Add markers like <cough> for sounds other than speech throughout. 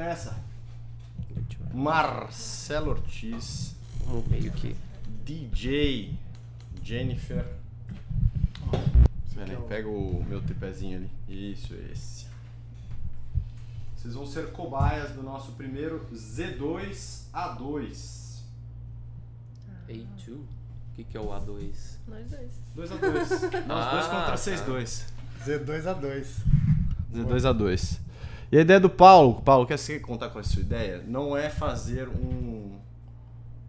nessa. Marcelo Ortiz, Vamos meio que. DJ Jennifer. Pera aí, o- pega o meu tripézinho ali. Isso, esse. Vocês vão ser cobaias do nosso primeiro Z2A2. A2? O que, que é o A2? Nós dois. 2x2. <laughs> Nós dois Ah, contra tá. vocês dois. Z2A2. Z2A2. E a ideia do Paulo, Paulo, quer você contar com a sua ideia? Não é fazer um,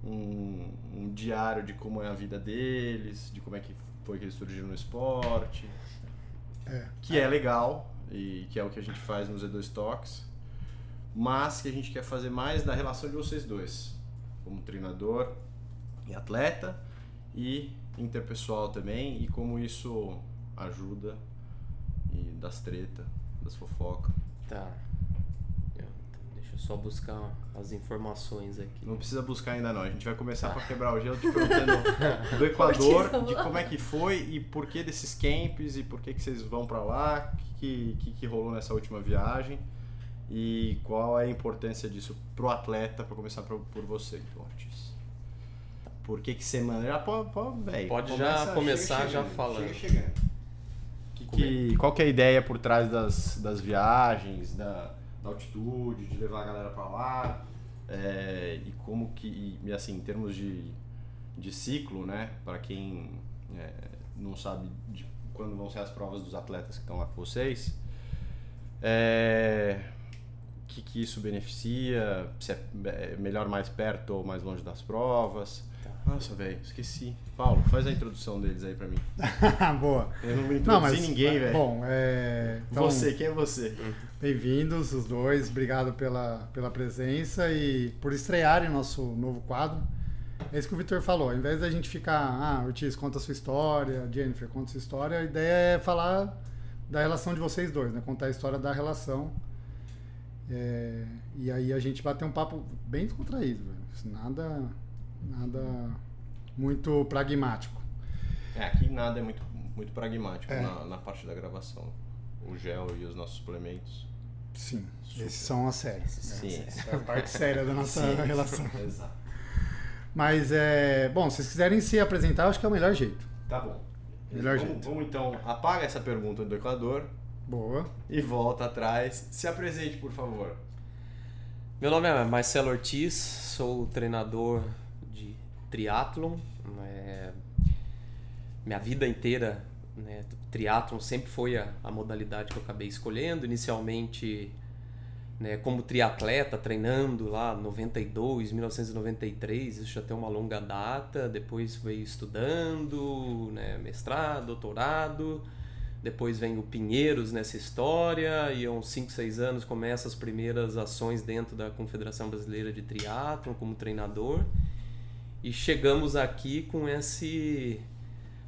um, um diário de como é a vida deles, de como é que foi que eles surgiram no esporte, É. que é legal e que é o que a gente faz no Z2 Talks, mas que a gente quer fazer mais da relação de vocês dois, como treinador e atleta e interpessoal também, e como isso ajuda e das treta, das fofocas. Tá. Eu- Deixa eu só buscar as informações aqui. Não precisa buscar ainda não, a gente vai começar para quebrar o gelo te perguntando <laughs> do Equador, de como é que foi e por que desses camps e por que, que vocês vão para lá, o que, que, que rolou nessa última viagem e qual é a importância disso pro atleta, para começar por, por você, então, Ortiz. Por que que você manda? Já pode, pode, velho, Pode já começar já falando. Chega chegando. Que, qual que é a ideia por trás das, das viagens, da, da altitude, de levar a galera pra lá? É, e como que, e assim, em termos de, de ciclo, né? Para quem é, não sabe de quando vão ser as provas dos atletas que estão lá com vocês, é, que, que isso beneficia? Se é é melhor mais perto ou mais longe das provas? Nossa, velho, esqueci. Paulo, faz a introdução deles aí pra mim. <laughs> Boa. Eu não vou introduzir Não, mas. ninguém, velho. Bom, é. então, Você, quem é você? Bem-vindos os dois, obrigado pela, pela presença e por estrearem nosso novo quadro. É isso que o Vitor falou, ao invés da gente ficar, ah, Ortiz, conta a sua história, Jennifer, conta a sua história, a ideia é falar da relação de vocês dois, né? Contar a história da relação. É, e aí a gente bater um papo bem descontraído, velho. Nada, nada muito pragmático. É, aqui nada é muito, muito pragmático É. na, na parte da gravação. O gel e os nossos suplementos. Sim, Super. esses são as sérias. Sim. É a parte <laughs> séria da nossa Sim, relação. <laughs> Exato. Mas é. Bom, se vocês quiserem se apresentar, acho que é o melhor jeito. Tá bom. Melhor vamos, jeito. vamos então, apaga essa pergunta do Equador Boa. e volta atrás. Se apresente, por favor. Meu nome é Marcelo Ortiz, sou treinador triatlon. É, minha vida inteira, né, triatlon sempre foi a, a modalidade que eu acabei escolhendo. Inicialmente, né, como triatleta, treinando lá 92, 1993, isso já tem uma longa data. Depois veio estudando, né, mestrado, doutorado. Depois vem o Pinheiros nessa história, e há uns 5, 6 anos começa as primeiras ações dentro da Confederação Brasileira de Triatlon como treinador. E chegamos aqui com esse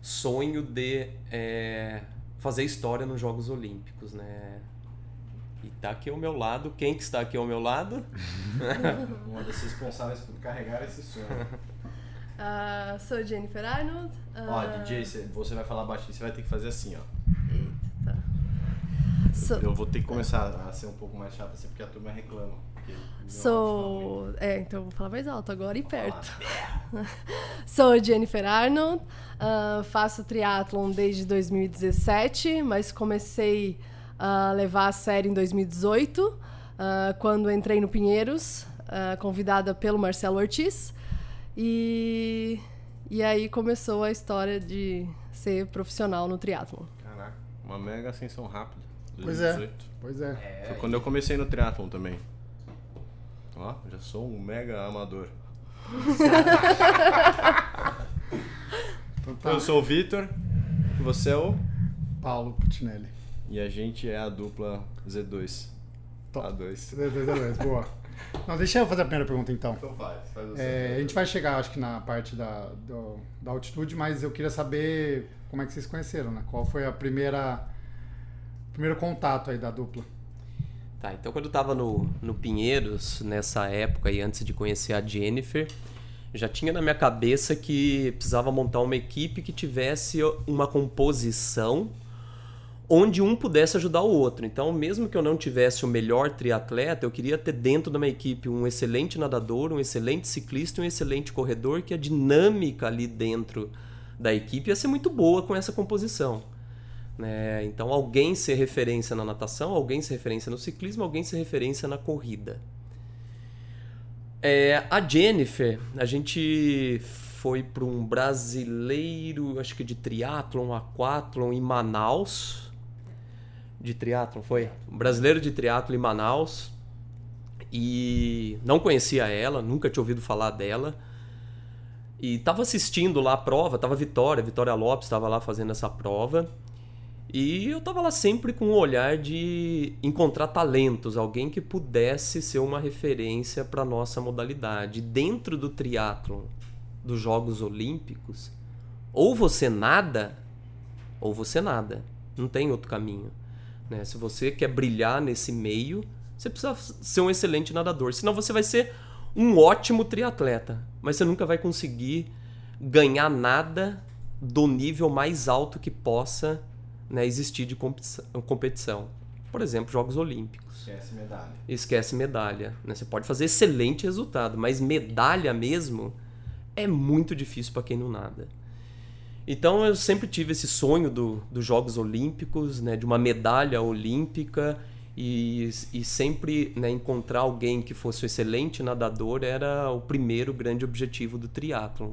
sonho de é, fazer história nos Jogos Olímpicos, né? E tá aqui ao meu lado, quem que está aqui ao meu lado? <laughs> Uma das responsáveis por carregar esse sonho. Ah, sou Jennifer Arnold. Ó, ah, DJ, você- vai falar baixinho, você vai ter que fazer assim, ó. Eita, tá. Sou, Eu vou ter que começar a ser um pouco mais chato assim, porque a turma reclama. Sou. É, então eu vou falar mais alto agora e tá perto. <laughs> Sou Jennifer Arnold, ah, faço triatlon desde 2017, mas comecei a levar a sério em 2018, ah, quando entrei no Pinheiros, ah, convidada pelo Marcelo Ortiz. E, e aí começou a história de ser profissional no triatlon. Caraca, uma mega ascensão rápida. Pois é. 2018. Pois é. Foi quando eu comecei no triatlon também. Ó, já sou um mega amador. Então tá. Eu sou o Vitor, você é o. Paulo Putinelli. E a gente é a dupla Z2. Top. A2. Dois, dois, dois. Boa. Não, deixa eu fazer a primeira pergunta então. Então faz, faz você. É, a gente vai chegar, acho que na parte da, do- da altitude, mas eu queria saber como é que vocês conheceram, né? Qual foi a primeira primeiro contato aí da dupla? Tá, então quando eu tava no, no Pinheiros, nessa época e antes de conhecer a Jennifer, já tinha na minha cabeça que precisava montar uma equipe que tivesse uma composição onde um pudesse ajudar o outro. Então, mesmo que eu não tivesse o melhor triatleta, eu queria ter dentro da minha equipe um excelente nadador, um excelente ciclista e um excelente corredor, que a dinâmica ali dentro da equipe ia ser muito boa com essa composição. Né? Então, alguém ser referência na natação, alguém ser referência no ciclismo, alguém ser referência na corrida. É, a Jennifer, a gente foi para um brasileiro, acho que de triatlon, aquatlon em Manaus. De triatlon, foi? Um brasileiro de triatlon em Manaus. E não conhecia ela, nunca tinha ouvido falar dela. E estava assistindo lá a prova, tava Vitória, Vitória Lopes estava lá fazendo essa prova. E eu tava lá sempre com o olhar de encontrar talentos, alguém que pudesse ser uma referência para nossa modalidade. Dentro do triatlon, dos Jogos Olímpicos, ou você nada, ou você nada. Não tem outro caminho. Né? Se você quer brilhar nesse meio, você precisa ser um excelente nadador. Senão você vai ser um ótimo triatleta, mas você nunca vai conseguir ganhar nada do nível mais alto que possa né, existir de competição. Por exemplo, Jogos Olímpicos. Esquece medalha. Esquece medalha. Né? Você pode fazer excelente resultado, mas medalha mesmo é muito difícil para quem não nada. Então eu sempre tive esse sonho do, dos Jogos Olímpicos, né, de uma medalha olímpica e, e sempre né, encontrar alguém que fosse um excelente nadador era o primeiro grande objetivo do triatlon,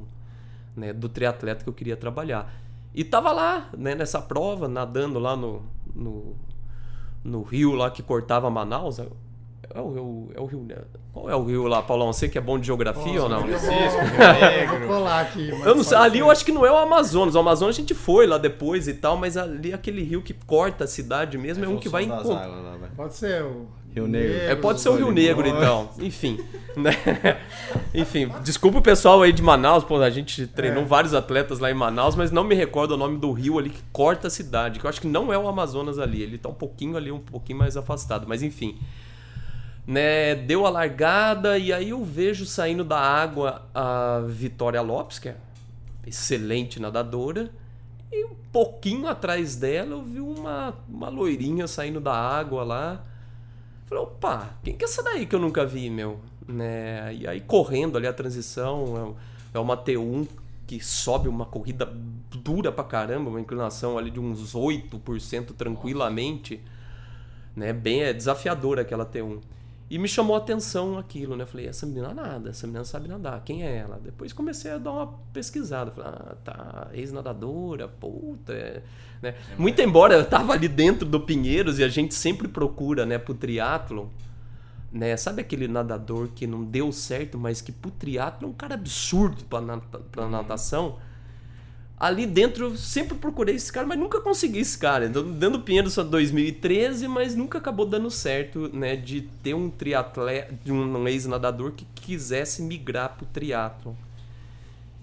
né, do triatleta que eu queria trabalhar. E tava lá, né, nessa prova, nadando lá no, no, no rio lá que cortava Manaus. É, é o, rio, é o rio. Né? Qual é o rio lá, Paulão? Você que é bom de geografia ou não? Francisco, Rio colar aqui. Eu não sei, ali eu acho que não é o Amazonas. O Amazonas a gente foi lá depois e tal, mas ali aquele rio que corta a cidade mesmo é, é um que vai encontrar. Pode ser o Rio Negro. É, pode ser o Rio Negro, então. Enfim. Né? Enfim, desculpa o pessoal aí de Manaus, pô, a gente treinou é. vários atletas lá em Manaus, mas não me recordo o nome do rio ali que corta a cidade, que eu acho que não é o Amazonas ali, ele tá um pouquinho ali, um pouquinho mais afastado, mas enfim. Né, deu a largada e aí eu vejo saindo da água a Vitória Lopes, que é excelente nadadora, e um pouquinho atrás dela eu vi uma, uma loirinha saindo da água lá, Falei, opa, quem que é essa daí que eu nunca vi, meu? Né? E aí correndo ali a transição, é, é uma T1 que sobe uma corrida dura pra caramba, uma inclinação ali de uns 8% tranquilamente. Né? Bem é desafiadora aquela T1. E me chamou a atenção aquilo, né? Falei, essa menina nada, essa menina sabe nadar, quem é ela? Depois comecei a dar uma pesquisada. Falei, ah, tá, ex-nadadora, puta. É, né? É Muito embora eu tava ali dentro do Pinheiros e a gente sempre procura, né, pro triatlo, né? Sabe aquele nadador que não deu certo, mas que pro triatlo é um cara absurdo pra, pra uhum. natação? Ali dentro eu sempre procurei esse cara, mas nunca consegui esse cara. Dando Pinheiro só 2013, mas nunca acabou dando certo, né, de ter um triatleta, de um ex-nadador que quisesse migrar pro triatlo.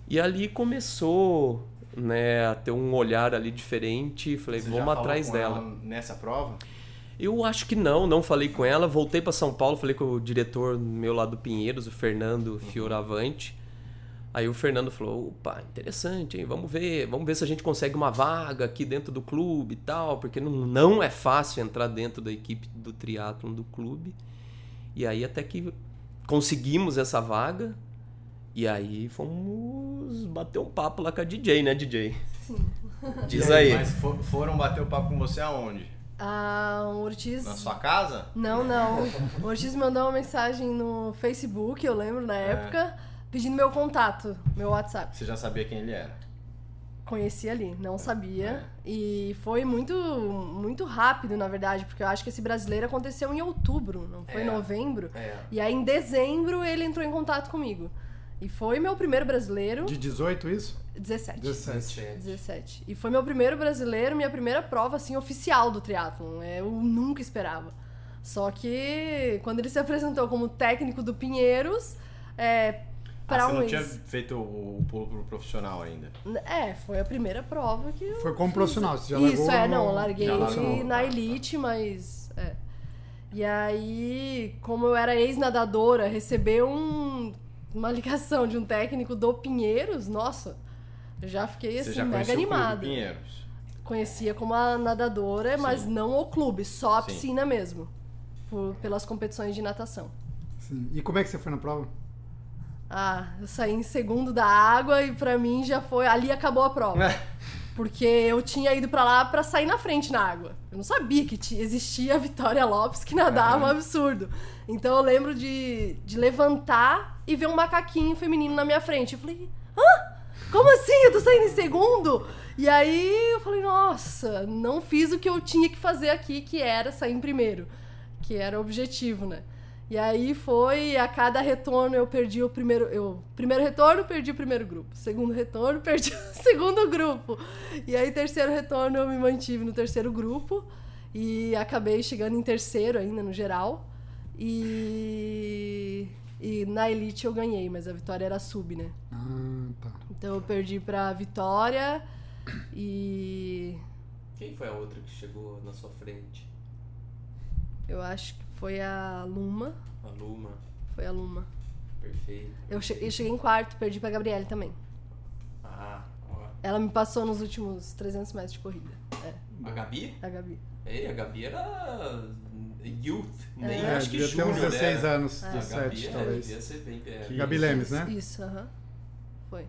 E ali começou, né, a ter um olhar ali diferente, falei, Você vamos atrás dela. nessa prova? Eu acho que não, não falei com ela. Voltei para São Paulo, falei com o diretor meu lá do Pinheiros, o Fernando uhum. Fioravante. Aí o Fernando falou: opa, interessante, hein? Vamos ver, vamos ver se a gente consegue uma vaga aqui dentro do clube e tal, porque não, não é fácil entrar dentro da equipe do triatlon do clube. E aí até que conseguimos essa vaga. E aí fomos bater um papo lá com a DJ, né, DJ? Sim. <laughs> Diz aí. Mas foram bater o papo com você aonde? Ah, o Ortiz. Na sua casa? Não, não. O Ortiz mandou uma mensagem no Facebook, eu lembro na é. Pedindo meu contato, meu WhatsApp. Você já sabia quem ele era? Conheci ali, não sabia. É. E foi muito, muito rápido, na verdade, porque eu acho que esse brasileiro aconteceu em outubro, não foi em é. novembro. É. E aí em dezembro ele entrou em contato comigo. E foi meu primeiro brasileiro. De 18 isso? 17. 17. 17. E foi meu primeiro brasileiro, minha primeira prova assim oficial do triatlon. É, eu nunca esperava. Só que quando ele se apresentou como técnico do Pinheiros, é, para ah, você um não tinha feito o pulo pro profissional ainda? É, foi a primeira prova que Foi como profissional, você já Isso, é, não, larguei na elite, mas... É. E aí, como eu era ex-nadadora, receber um, uma ligação de um técnico do Pinheiros, nossa, eu já fiquei assim, você já mega animada. O Pinheiros? conhecia como a nadadora, mas não o clube, só a Sim. piscina mesmo. por- pelas competições de natação. Sim. E como é que você foi na prova? Ah, eu saí em segundo da água e pra mim já foi. Ali acabou a prova. Porque eu tinha ido pra lá pra sair na frente na água. Eu não sabia que ti- existia a Vitória Lopes que nadava um absurdo. Então eu lembro de, de levantar e ver um macaquinho feminino na minha frente. Eu falei, hã? Como assim? Eu tô saindo em segundo? E aí eu falei, nossa, não fiz o que eu tinha que fazer aqui, que era sair em primeiro. Que era o objetivo, né? E aí foi, a cada retorno eu perdi o primeiro. Eu, primeiro retorno, perdi o primeiro grupo. Segundo retorno, <laughs> perdi o segundo grupo. E aí, terceiro retorno, eu me mantive no terceiro grupo. E acabei chegando em terceiro ainda no geral. E. E na Elite eu ganhei, mas a vitória era sub, né? Ah, tá. Então eu perdi pra Vitória e. Quem foi a outra que chegou na sua frente? Eu acho que foi a Luma. A Luma. Foi a Luma. Perfeito. Eu che- eu cheguei em quarto, perdi pra Gabriele também. Ah, ó. Ela me passou nos últimos 300 metros de corrida. É, A Gabi? a Gabi. Ei, a Gabi era youth, nem É, acho que devia ter uns júnior, 16 né? anos, A 17 Gabi é, talvez. devia ser bem... É, Gabi Lemes, né? Isso, aham. Foi.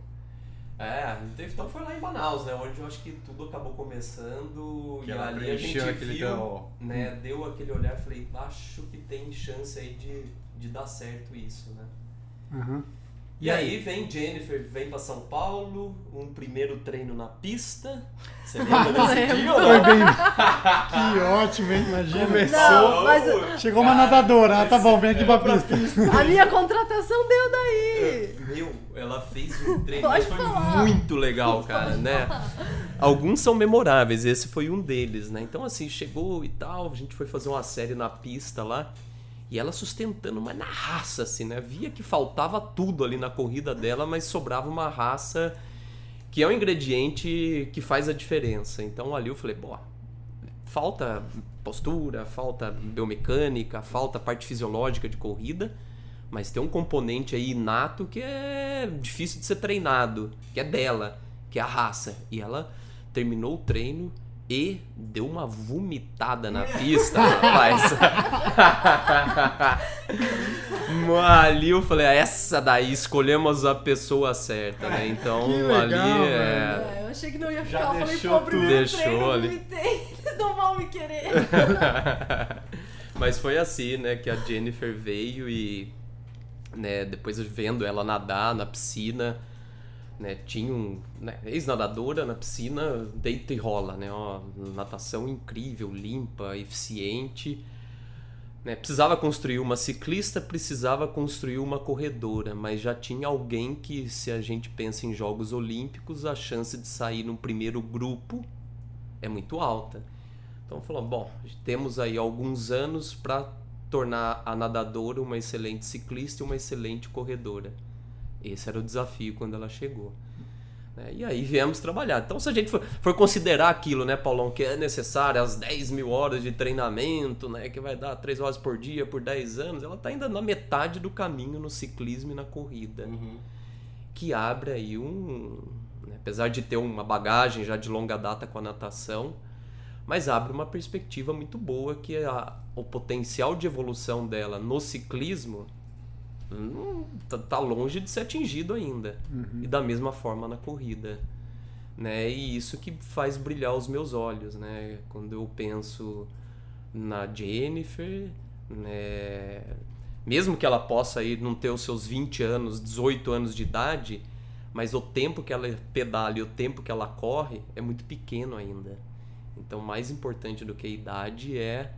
É, então foi lá em Manaus, né? Onde eu acho que tudo acabou começando Que e ela ali a gente viu, teu- né? Deu aquele olhar e falei, acho que tem chance aí de, de dar certo isso, né? Aham. E aí vem Jennifer, vem pra São Paulo, um primeiro treino na pista. Você <laughs> lembra desse dia? Foi bem. <laughs> que ótimo, hein? Imagina. Não, mas Chegou uma nadadora. Ah, tá bom, vem aqui pra pista. a minha contratação deu daí. Meu, ela fez um treino Pode que foi falar. muito legal, cara, né? Alguns são memoráveis, esse foi um deles, né? Então, assim, chegou e tal, a gente foi fazer uma série na pista lá. E ela sustentando, mas na raça, assim, né? Via que faltava tudo ali na corrida dela, mas sobrava uma raça que é um ingrediente que faz a diferença. Então ali eu falei, pô, falta postura, falta biomecânica, falta parte fisiológica de corrida, mas tem um componente aí inato que é difícil de ser treinado, que é dela, que é a raça. E ela terminou o treino e deu uma vomitada na pista, rapaz. <laughs> Ali eu falei, "Ah, essa daí escolhemos a pessoa certa, né? Então Que legal, ali é. É, eu achei que não ia Já ficar. Eu falei, deixou pô, tudo. treino, Deixou eu ali. vomitei, eles não vão me querer. <laughs> Mas foi assim, né, que a Jennifer veio e, né, depois vendo ela nadar na piscina, né, tinha um, né, ex-nadadora na piscina, deita e rola, né, ó, natação incrível, limpa, eficiente, né, precisava construir uma ciclista, precisava construir uma corredora, mas já tinha alguém que, se a gente pensa em Jogos Olímpicos, a chance de sair no primeiro grupo é muito alta. Então falou, bom, temos aí alguns anos para tornar a nadadora uma excelente ciclista e uma excelente corredora. Esse era o desafio quando ela chegou. né? E aí viemos trabalhar. Então, se a gente for, for considerar aquilo, né, Paulão, que é necessário as 10 mil horas de treinamento, né, que vai dar 3 horas por dia por 10 anos, ela está ainda na metade do caminho no ciclismo e na corrida Uhum. que abre aí um. né, apesar de ter uma bagagem já de longa data com a natação, mas abre uma perspectiva muito boa que a- o potencial de evolução dela no ciclismo tá, tá longe de ser atingido ainda. E da mesma forma na corrida. Né? E isso que faz brilhar os meus olhos, né? Quando eu penso na Jennifer, né? Mesmo que ela possa ir não ter os seus 20 anos, 18 anos de idade, mas o tempo que ela pedala e o tempo que ela corre é muito pequeno ainda. Então, mais importante do que a idade é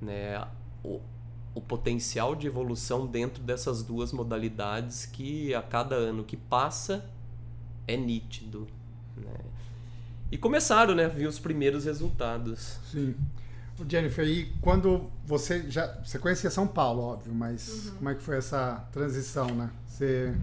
né, o, o potencial de evolução dentro dessas duas modalidades que a cada ano que passa é nítido. Né? E começaram, né? Vi os primeiros resultados. Sim. Jennifer, e quando você já. Você conhecia São Paulo, óbvio, mas como é que foi essa transição, né? Você.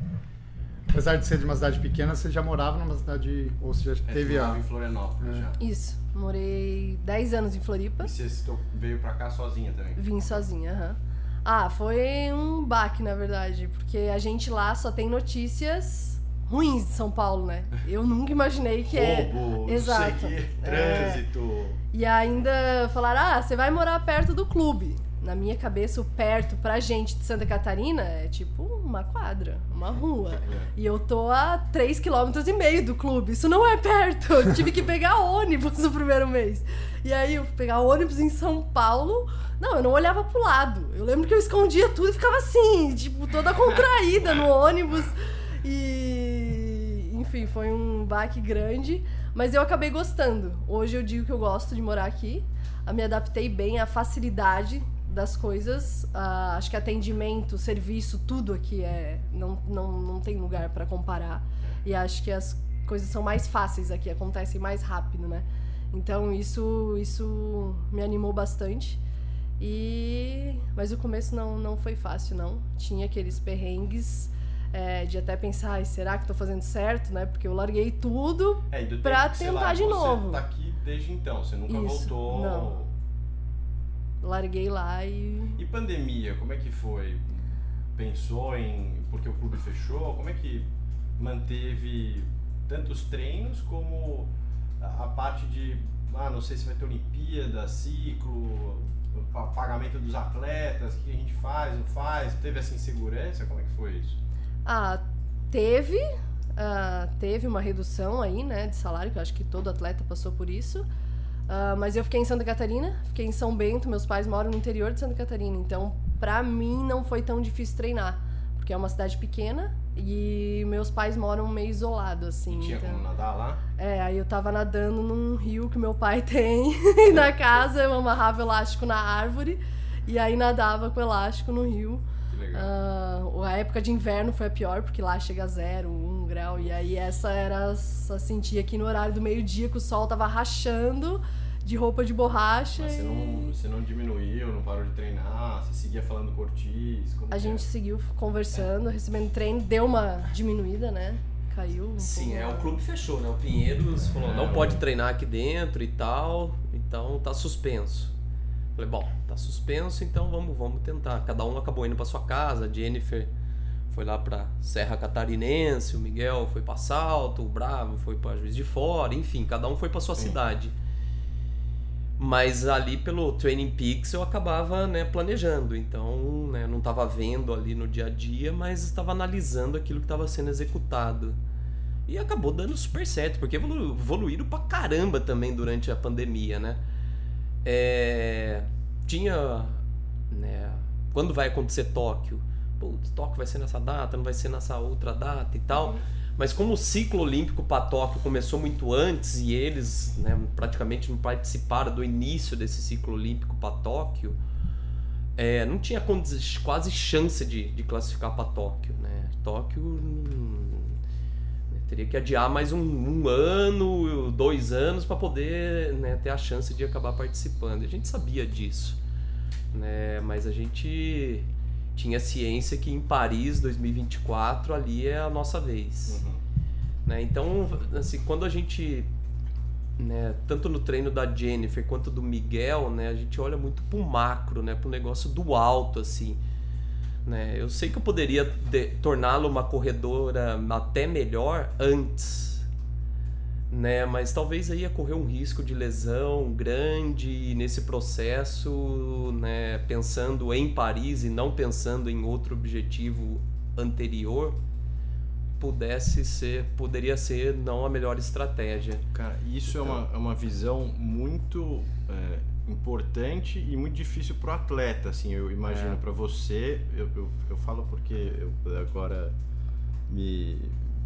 Apesar de ser de uma cidade pequena, você já morava numa cidade. Ou você já É, teve a. morava em Florianópolis É. já. Isso. Morei 10 anos em Floripa. E você veio pra cá sozinha também? Vim sozinha, aham. Ah, foi um baque, na verdade, porque a gente lá só tem notícias ruins de São Paulo, né? Eu nunca imaginei que é. Roubo, Exato. É. trânsito. E ainda falaram: ah, você vai morar perto do clube. Na minha cabeça, o perto pra gente de Santa Catarina é tipo uma quadra, uma rua. E eu tô a 3,5 km e meio do clube. Isso não é perto. Eu tive que pegar <laughs> ônibus no primeiro mês. E aí, eu pegar ônibus em São Paulo. Não, eu não olhava pro lado. Eu lembro que eu escondia tudo e ficava assim, tipo, toda contraída no ônibus. E. Enfim, foi um baque grande. Mas eu acabei gostando. Hoje eu digo que eu gosto de morar aqui. Eu me adaptei bem à facilidade das coisas. Ah, acho que atendimento, serviço, tudo aqui é não, não, não tem lugar para comparar. E acho que as coisas são mais fáceis aqui, acontecem mais rápido, né? Então isso isso me animou bastante. E mas o começo não não foi fácil não. Tinha aqueles perrengues é, de até pensar, "Ai, será que tô fazendo certo, né? Porque eu larguei tudo É, você tentar lá, de você novo. tá aqui desde então, você nunca Isso, voltou. não. Larguei lá e E pandemia, como é que foi? Pensou em. Porque o clube fechou? Como é que manteve tanto os treinos como a, parte de. Ah, não sei se vai ter Olimpíada, ciclo, pagamento dos atletas, o que a gente faz, não faz? Teve essa insegurança? Como é que foi isso? Ah, teve, ah, teve uma redução aí, né, de salário, que eu acho que todo atleta passou por isso. Ah, mas eu fiquei em Santa Catarina, fiquei em São Bento, meus pais moram no interior de Santa Catarina, então pra mim não foi tão difícil treinar, porque é uma cidade pequena e meus pais moram meio isolado assim. E tinha então- como nadar lá? É, aí eu tava nadando num rio que meu pai <laughs> tem <laughs> na casa, eu amarrava elástico na árvore e aí nadava com elástico no rio. Que legal. Ah, a época de inverno foi a pior, porque lá chega a zero, um grau. E aí essa era. Só sentia aqui no horário do meio-dia que o sol tava rachando de roupa de borracha. Mas você e não, você não diminuiu, não parou de treinar, você seguia falando com o Ortiz? A gente é? seguiu conversando, recebendo treino, deu uma diminuída, né? Caiu. um Sim, pouco. é, o clube fechou, né? O Pinheiros falou, não pode treinar aqui dentro e tal, então tá suspenso. Falei, bom, tá suspenso, então vamos, vamos tentar. Cada um acabou indo pra sua casa, a Jennifer foi lá pra Serra Catarinense, o Miguel foi pra Salto, o Bravo foi pra Juiz de Fora, enfim, cada um foi pra sua Sim. cidade. Mas ali pelo Training Peaks eu acabava né, planejando, então né, não estava vendo ali no dia a dia, mas estava analisando aquilo que estava sendo executado. E acabou dando super certo, porque evolu- evoluíram pra caramba também durante a pandemia, né? É, tinha. Né, quando vai acontecer Tóquio? Putz, Tóquio vai ser nessa data, não vai ser nessa outra data e tal. Mas como o ciclo olímpico para Tóquio começou muito antes e eles né, praticamente não participaram do início desse ciclo olímpico para Tóquio, é, não tinha quase chance de, de classificar para Tóquio. Né? Tóquio hum, teria que adiar mais um, um ano, dois anos para poder né, ter a chance de acabar participando. A gente sabia disso, né? mas a gente tinha ciência que em Paris 2024 ali é a nossa vez. Uhum. Né? Então, assim, quando a gente, né, tanto no treino da Jennifer quanto do Miguel, né, a gente olha muito pro macro, né, pro negócio do alto, assim. Né? Eu sei que eu poderia de- torná-la uma corredora até melhor antes, né? Mas talvez aí ia correr um risco de lesão grande e nesse processo, né, pensando em Paris e não pensando em outro objetivo anterior, pudesse ser, poderia ser não a melhor estratégia. Cara, isso é, uma, é uma visão muito é, importante e muito difícil pro atleta, assim, eu imagino. É. Pra você, eu, eu, eu falo porque eu agora me,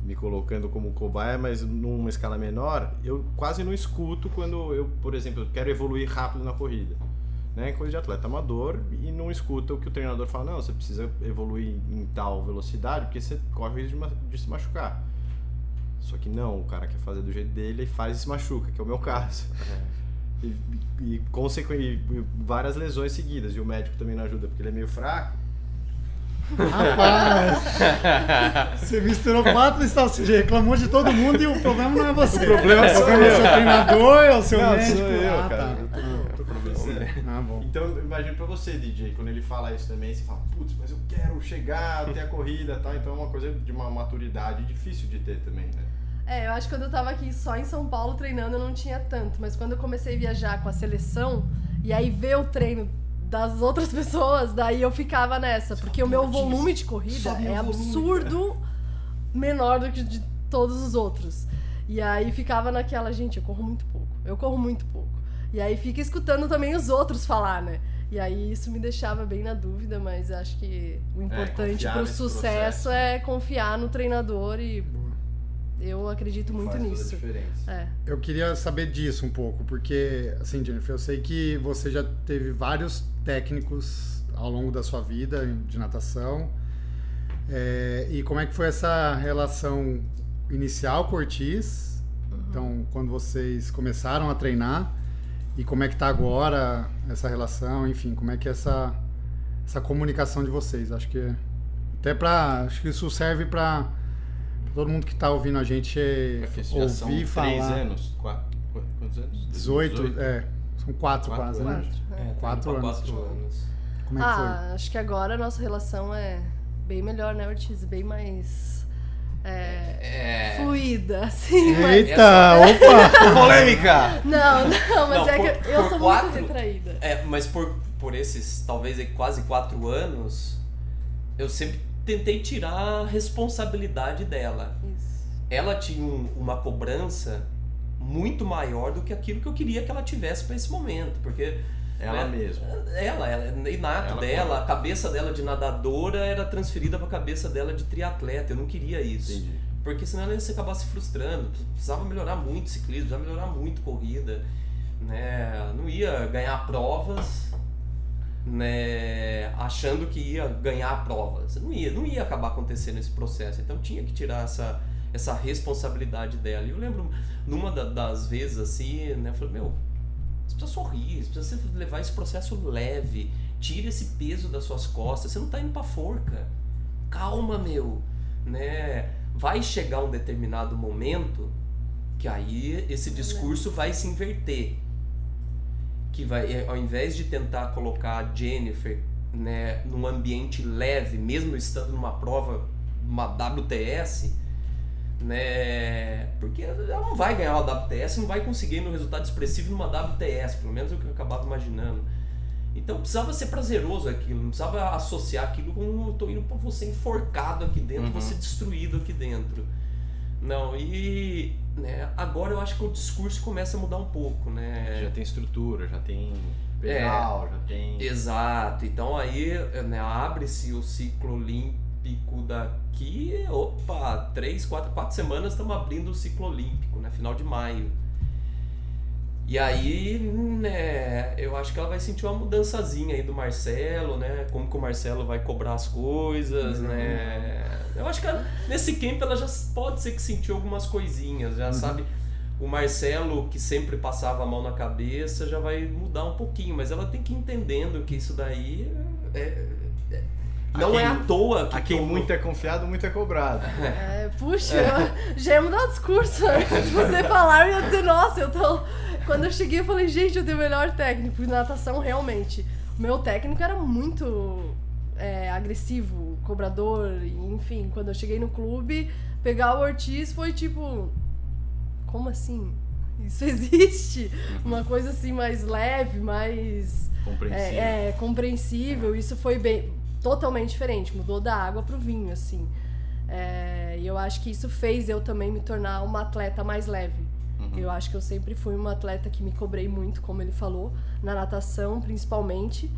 me colocando como cobaia, mas numa escala menor, eu quase não escuto quando eu, por exemplo, quero evoluir rápido na corrida. Né? Coisa de atleta amador e não escuta o que o treinador fala, não, você precisa evoluir em tal velocidade porque você corre o risco de, de se machucar. Só que não, o cara quer fazer do jeito dele e faz e se machuca, que é o meu caso. <laughs> E, e, consequ- e várias lesões seguidas. E o médico também não ajuda porque ele é meio fraco. Rapaz, você misturou quatro estados, você reclamou de todo mundo e o problema não é você. O problema o sou problema é o eu. seu treinador, é o seu Não, médico. sou eu, ah, cara. tá. Eu tô, tô com você. Ah. Então, eu imagino pra você, DJ, quando ele fala isso também, você fala, putz, mas eu quero chegar até a corrida e tal. Então é uma coisa de uma maturidade difícil de ter também, né? É, eu acho que quando eu tava aqui só em São Paulo treinando eu não tinha tanto, mas quando eu comecei a viajar com a seleção e aí ver o treino das outras <laughs> pessoas, daí eu ficava nessa, porque o meu volume de corrida é absurdo menor do que de todos os outros. E aí ficava naquela, gente, eu corro muito pouco, eu corro muito pouco. E aí fica escutando também os outros falar, né? E aí isso me deixava bem na dúvida, mas acho que o importante confiar pro nesse sucesso processo. é confiar no treinador e eu acredito muito Faz toda a nisso. diferença. É. Eu queria saber disso um pouco, porque, assim, Jennifer, eu sei que você já teve vários técnicos ao longo da sua vida de natação. É, e como é que foi essa relação inicial com o Ortiz? Então, quando vocês começaram a treinar, e como é que tá agora essa relação, enfim, como é que é essa, essa comunicação de vocês? Acho que até para acho que isso serve para todo mundo que tá ouvindo a gente É são ouvir três falar. anos. Quatro, quantos anos? 18, é. São quatro, Quatro quase, né? anos. É, tá Quatro anos. quatro anos. Como é que foi? Ah, acho que agora a nossa relação é bem melhor, né, Ortiz? Bem mais é, É. fluida, assim. mas- Eita, opa! <laughs> Polêmica! Não, não, mas Não, é por- que eu sou quatro- muito retraída. É, mas por, por esses, talvez, quase quatro anos, eu sempre tentei tirar a responsabilidade dela. Isso. Ela tinha um- uma cobrança muito maior do que aquilo que eu queria que ela tivesse para esse momento, porque Ela né, mesma. ela, ela inato Ela dela, cobra. a cabeça dela de nadadora era transferida para a cabeça dela de triatleta. Eu não queria isso. Entendi. Porque senão ela ia se acabar se frustrando. Precisava melhorar muito ciclismo, precisava melhorar muito corrida. Né? Não ia ganhar provas né? achando que ia ganhar provas. Não ia, não ia acabar acontecendo esse processo. Então tinha que tirar essa, essa responsabilidade dela. E eu lembro, numa da- das vezes assim, né? Eu falei, meu, você precisa sorrir, você precisa levar esse processo leve. Tira esse peso das suas costas. Você não tá indo pra forca. Calma, meu. Né? Vai chegar um determinado momento que aí esse discurso vai se inverter. Que vai, é, ao invés de tentar colocar a Jennifer né, num ambiente leve, mesmo estando numa prova, uma WTS, né? Porque ela não vai ganhar uma WTS, não vai conseguir no resultado expressivo numa WTS, pelo menos é o que eu acabava imaginando. Então precisava ser prazeroso aquilo, não precisava associar aquilo com eu tô indo pra você enforcado aqui dentro, Uhum. você destruído aqui dentro. Não, e né, agora eu acho que o discurso começa a mudar um pouco, né? Já tem estrutura, já tem pedal, já tem. Exato. Então aí né, abre-se o ciclo olímpico daqui. Opa, três, quatro, quatro semanas estamos abrindo o ciclo olímpico, né? Final de maio. E aí, né, eu acho que ela vai sentir uma mudançazinha aí do Marcelo, né? Como que o Marcelo vai cobrar as coisas, né? Eu acho que ela- nesse camp ela já pode ser que sentiu algumas coisinhas, já sabe? O Marcelo, que sempre passava a mão na cabeça, já vai mudar um pouquinho, mas ela tem que ir entendendo que isso daí é- é- não A é quem- à toa que A quem muito é confiado, muito é cobrado. <laughs> É, puxa, eu já ia mudar o discurso antes de você falar, eu ia dizer, nossa, eu tô. Quando eu cheguei, eu falei, gente, eu tenho o melhor técnico de natação, realmente. O meu técnico era muito é, agressivo, cobrador, e, enfim, quando eu cheguei no clube, pegar o Ortiz foi tipo. Como assim? Isso <laughs> existe? Uma coisa assim mais leve, mais. Compreensível. É, é, compreensível. Isso foi bem totalmente diferente. Mudou da água pro vinho, assim. É, e eu acho que isso fez eu também me tornar uma atleta mais leve. Uhum. Eu acho que eu sempre fui uma atleta que me cobrei muito, como ele falou, na natação principalmente.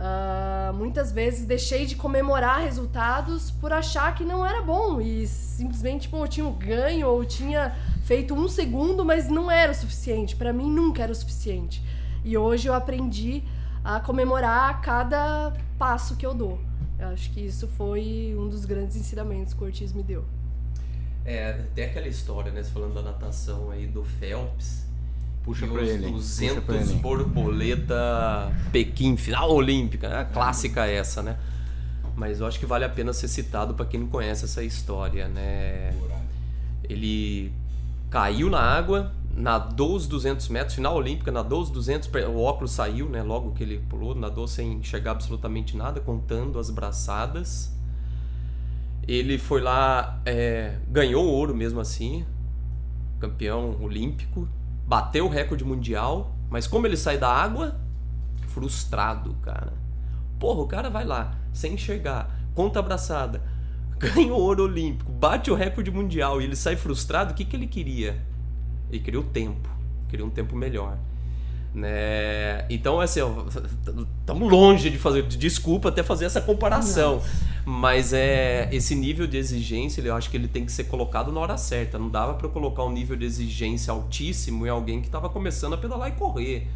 Ah, muitas vezes deixei de comemorar resultados por achar que não era bom e simplesmente tipo, eu tinha um ganho ou tinha feito um segundo, mas não era o suficiente. Pra mim nunca era o suficiente. E hoje eu aprendi a comemorar cada passo que eu dou. Eu acho que isso foi um dos grandes ensinamentos que o Ortiz me deu. É, tem aquela história, né? Você falando da natação aí do Phelps. Puxa pra os ele. hein? 200 Puxa pra ele. borboleta Pequim, final olímpica. É clássica essa, né? Mas eu acho que vale a pena ser citado para quem não conhece essa história, né? Ele caiu na água, nadou os 200 metros, final olímpica, nadou os 200, o óculos saiu, né? Logo que ele pulou, nadou sem enxergar absolutamente nada, contando as braçadas. Ele foi lá, é, ganhou ouro mesmo assim, campeão olímpico, bateu o recorde mundial, mas como ele sai da água, frustrado, cara. Porra, o cara vai lá, sem enxergar, conta a braçada, <laughs> ganha o ouro olímpico, bate o recorde mundial e ele sai frustrado, o que, que ele queria? Ele queria o tempo, queria um tempo melhor. Né? Então, assim, estamos <laughs> longe de fazer, de, desculpa até fazer essa comparação. Mas é esse nível de exigência, eu acho que ele tem que ser colocado na hora certa. Não dava para colocar um nível de exigência altíssimo em alguém que estava começando a pedalar e correr.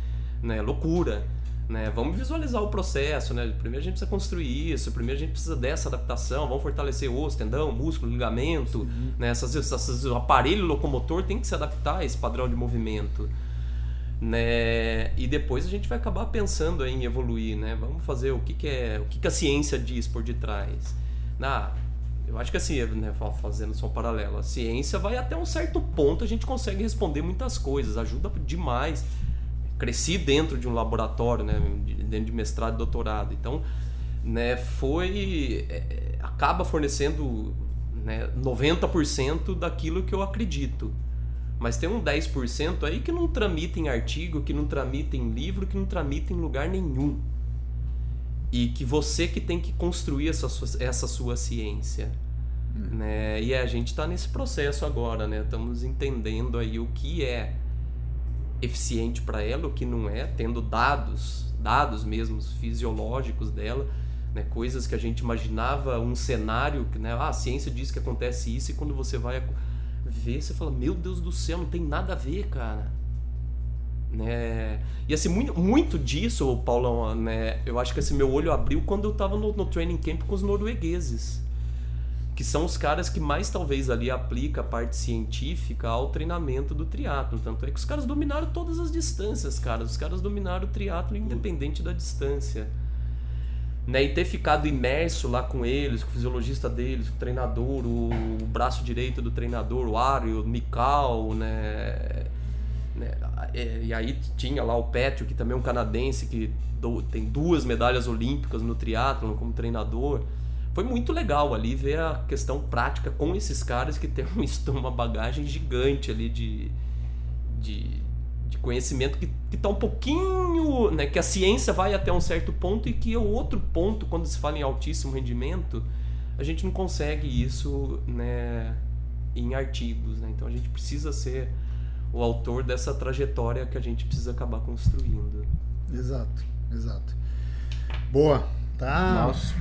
Né? Loucura. Né? Vamos visualizar o processo, né? Primeiro a gente precisa construir isso, primeiro a gente precisa dessa adaptação, vamos fortalecer osso, tendão, músculo, ligamento, né? Essas, essas, o aparelho locomotor tem que se adaptar a esse padrão de movimento. Né? E depois a gente vai acabar pensando em evoluir, né? Vamos fazer o que, que é, o que, que a ciência diz por detrás. Ah, eu acho que assim, né, fazendo só um paralelo, a ciência vai até um certo ponto, a gente consegue responder muitas coisas, ajuda demais cresci dentro de um laboratório, né, dentro de mestrado e doutorado. Então, né, foi é, acaba fornecendo né, 90% daquilo que eu acredito. Mas tem um 10% aí que não tramita em artigo, que não tramita em livro, que não tramita em lugar nenhum. E que você que tem que construir essa sua, essa sua ciência. Hum. Né? E a gente está nesse processo agora, né? Estamos entendendo aí o que é eficiente para ela, o que não é, tendo dados, dados mesmo fisiológicos dela, né, coisas que a gente imaginava um cenário, né, ah, a ciência diz que acontece isso e quando você vai ver, você fala, meu Deus do céu, não tem nada a ver, cara. Né? E assim, muito, muito disso, Paulão, né, eu acho que esse meu olho abriu quando eu estava no, no training camp com os noruegueses que são os caras que mais talvez ali aplica a parte científica ao treinamento do triatlo. Tanto é que os caras dominaram todas as distâncias, cara. Os caras dominaram o triatlo independente da distância. Né, e ter ficado imerso lá com eles, com o fisiologista deles, com o treinador, o, o braço direito do treinador, o Ario, o Mikal, né, né, e aí tinha lá o Petro, que também é um canadense que do, tem duas medalhas olímpicas no triatlo como treinador. Foi muito legal ali ver a questão prática com esses caras que <laughs> têm uma bagagem gigante ali de, de, de conhecimento que está um pouquinho. Né, que a ciência vai até um certo ponto e que é o outro ponto, quando se fala em altíssimo rendimento, a gente não consegue isso né, em artigos. Né? Então a gente precisa ser o autor dessa trajetória que a gente precisa acabar construindo. Exato, exato. Boa, tá? Nossa.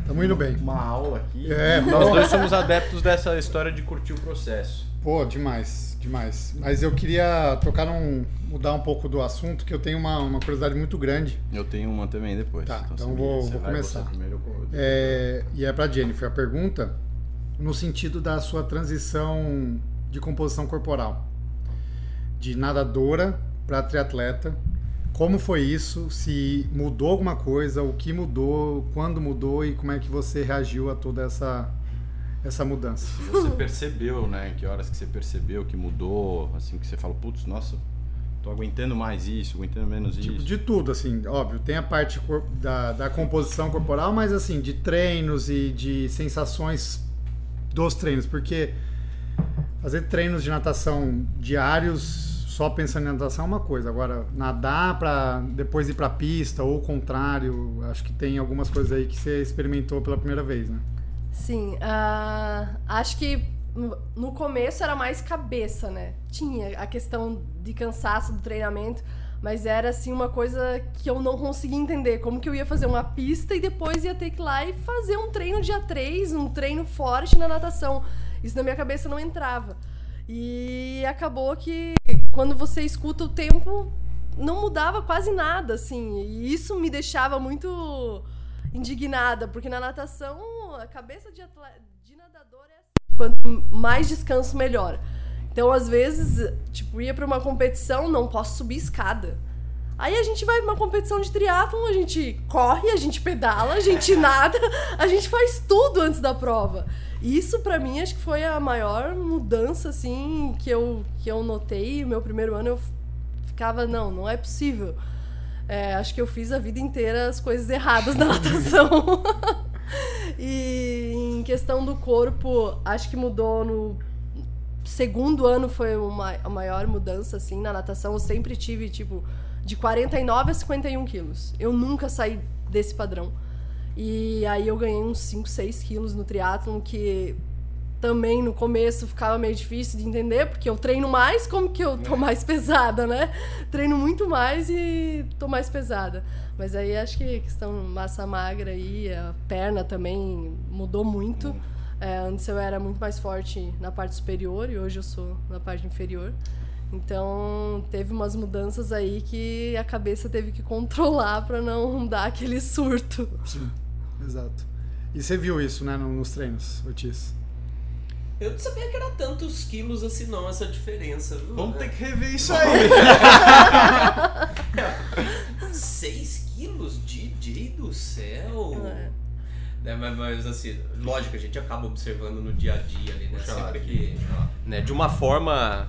Estamos indo bem. Uma aula aqui. É, Nós dois somos adeptos dessa história de curtir o processo. Pô, demais, demais. Mas eu queria tocar num. mudar um pouco do assunto, que eu tenho uma, uma curiosidade muito grande. Eu tenho uma também depois. Tá, então, então vou, vou começar. Primeiro, é, e é pra Jennifer a pergunta, no sentido da sua transição de composição corporal. De nadadora para triatleta como foi isso? Se mudou alguma coisa? O que mudou? Quando mudou? E como é que você reagiu a toda essa essa mudança? Você percebeu, né? Que horas que você percebeu que mudou? Assim que você fala, putz, nossa, tô aguentando mais isso, aguentando menos tipo, isso. De tudo, assim, óbvio. Tem a parte da, da composição corporal, mas assim, de treinos e de sensações dos treinos, porque fazer treinos de natação diários só pensando em natação é uma coisa. Agora, nadar para depois ir para pista ou o contrário, acho que tem algumas coisas aí que você experimentou pela primeira vez, né? Sim, uh, acho que no começo era mais cabeça, né? Tinha a questão de cansaço do treinamento, mas era assim uma coisa que eu não conseguia entender. Como que eu ia fazer uma pista e depois ia ter que ir lá e fazer um treino dia 3, um treino forte na natação. Isso na minha cabeça não entrava. E acabou que quando você escuta o tempo, não mudava quase nada, assim. E isso me deixava muito indignada, porque na natação, a cabeça de, de nadador é assim. Quanto mais descanso, melhor. Então, às vezes, tipo, ia para uma competição, não posso subir escada. Aí a gente vai pra uma competição de triatlon, a gente corre, a gente pedala, a gente <laughs> nada, a gente faz tudo antes da prova. Isso pra mim acho que foi a maior mudança assim que eu que eu notei. Meu primeiro ano eu ficava não, não é possível. É, acho que eu fiz a vida inteira as coisas erradas na <laughs> natação. <laughs> e em questão do corpo, acho que mudou no segundo ano foi uma, a maior mudança assim na natação. Eu sempre tive tipo de 49 a 51 quilos. Eu nunca saí desse padrão. E aí eu ganhei uns 5, 6 quilos no triatlon, que também no começo ficava meio difícil de entender, porque eu treino mais, como que eu tô mais pesada, né? Treino muito mais e tô mais pesada. Mas aí acho que questão massa magra aí, a perna também mudou muito. É, antes eu era muito mais forte na parte superior e hoje eu sou na parte inferior. Então, teve umas mudanças aí que a cabeça teve que controlar para não <laughs> dar aquele surto. Sim, exato. E você viu isso, né, nos treinos, Ortiz? Eu não sabia que era tantos quilos assim, não, essa diferença. Viu? Vamos ter que rever isso aí. 6 <laughs> quilos? DJ do céu! É. É, mas, mas, assim, lógico, a gente acaba observando no dia a dia ali, né? Puxa Sempre que. Né, de uma forma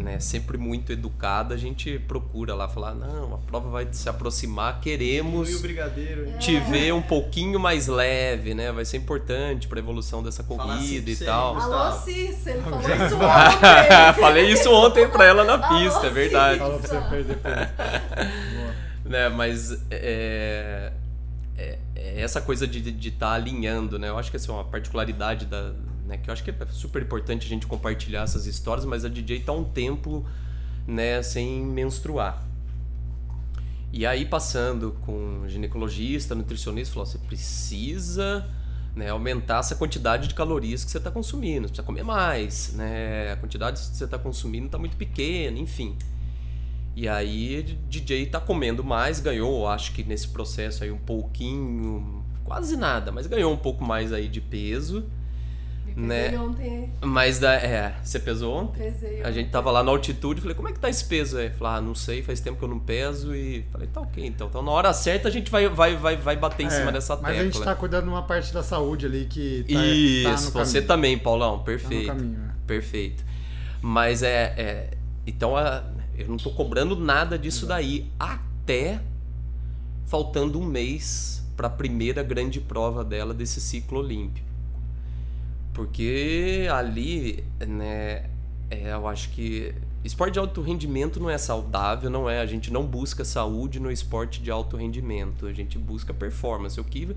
né, sempre muito educada, a gente procura lá falar, não, a prova vai se aproximar, queremos o brigadeiro. hein? te ver um pouquinho mais leve, né? Vai ser importante para evolução dessa assim corrida pra e você, tal. hein, Alô, Gustavo. Cícero, ele falou isso <laughs> ontem. Falei isso ontem pra ela na Alô, pista, é verdade. Falou pra você perder <laughs> né? Mas é, é- é essa coisa de estar alinhando, né? Eu acho que essa é uma particularidade da, né? Que eu acho que é super importante a gente compartilhar essas histórias, mas a DJ tá um tempo, né, sem menstruar. E aí passando com ginecologista, nutricionista, falou: você precisa né, aumentar essa quantidade de calorias que você está consumindo, você precisa comer mais, né? A quantidade que você está consumindo está muito pequena, enfim. E aí DJ tá comendo mais, ganhou, acho que nesse processo aí um pouquinho, quase nada, mas ganhou um pouco mais aí de peso. Me Né? pesei ontem, Mas da, é, você pesou ontem? pesei A ontem. gente tava lá na altitude, falei, como é que tá esse peso aí? Falei, ah, não sei, faz tempo que eu não peso e falei, tá ok, então. Então na hora certa a gente vai, vai, vai, vai bater em É, cima dessa Mas tecla. a gente tá cuidando de uma parte da saúde ali que tá, Isso, tá no você caminho. também, Paulão, Tá no perfeito. caminho, né? Perfeito. Mas é. é- então a- eu não tô cobrando nada disso daí. Até faltando um mês para a primeira grande prova dela desse ciclo olímpico. Porque ali, né, é, eu acho que esporte de alto rendimento não é saudável, não é. A gente não busca saúde no esporte de alto rendimento. A gente busca performance. O que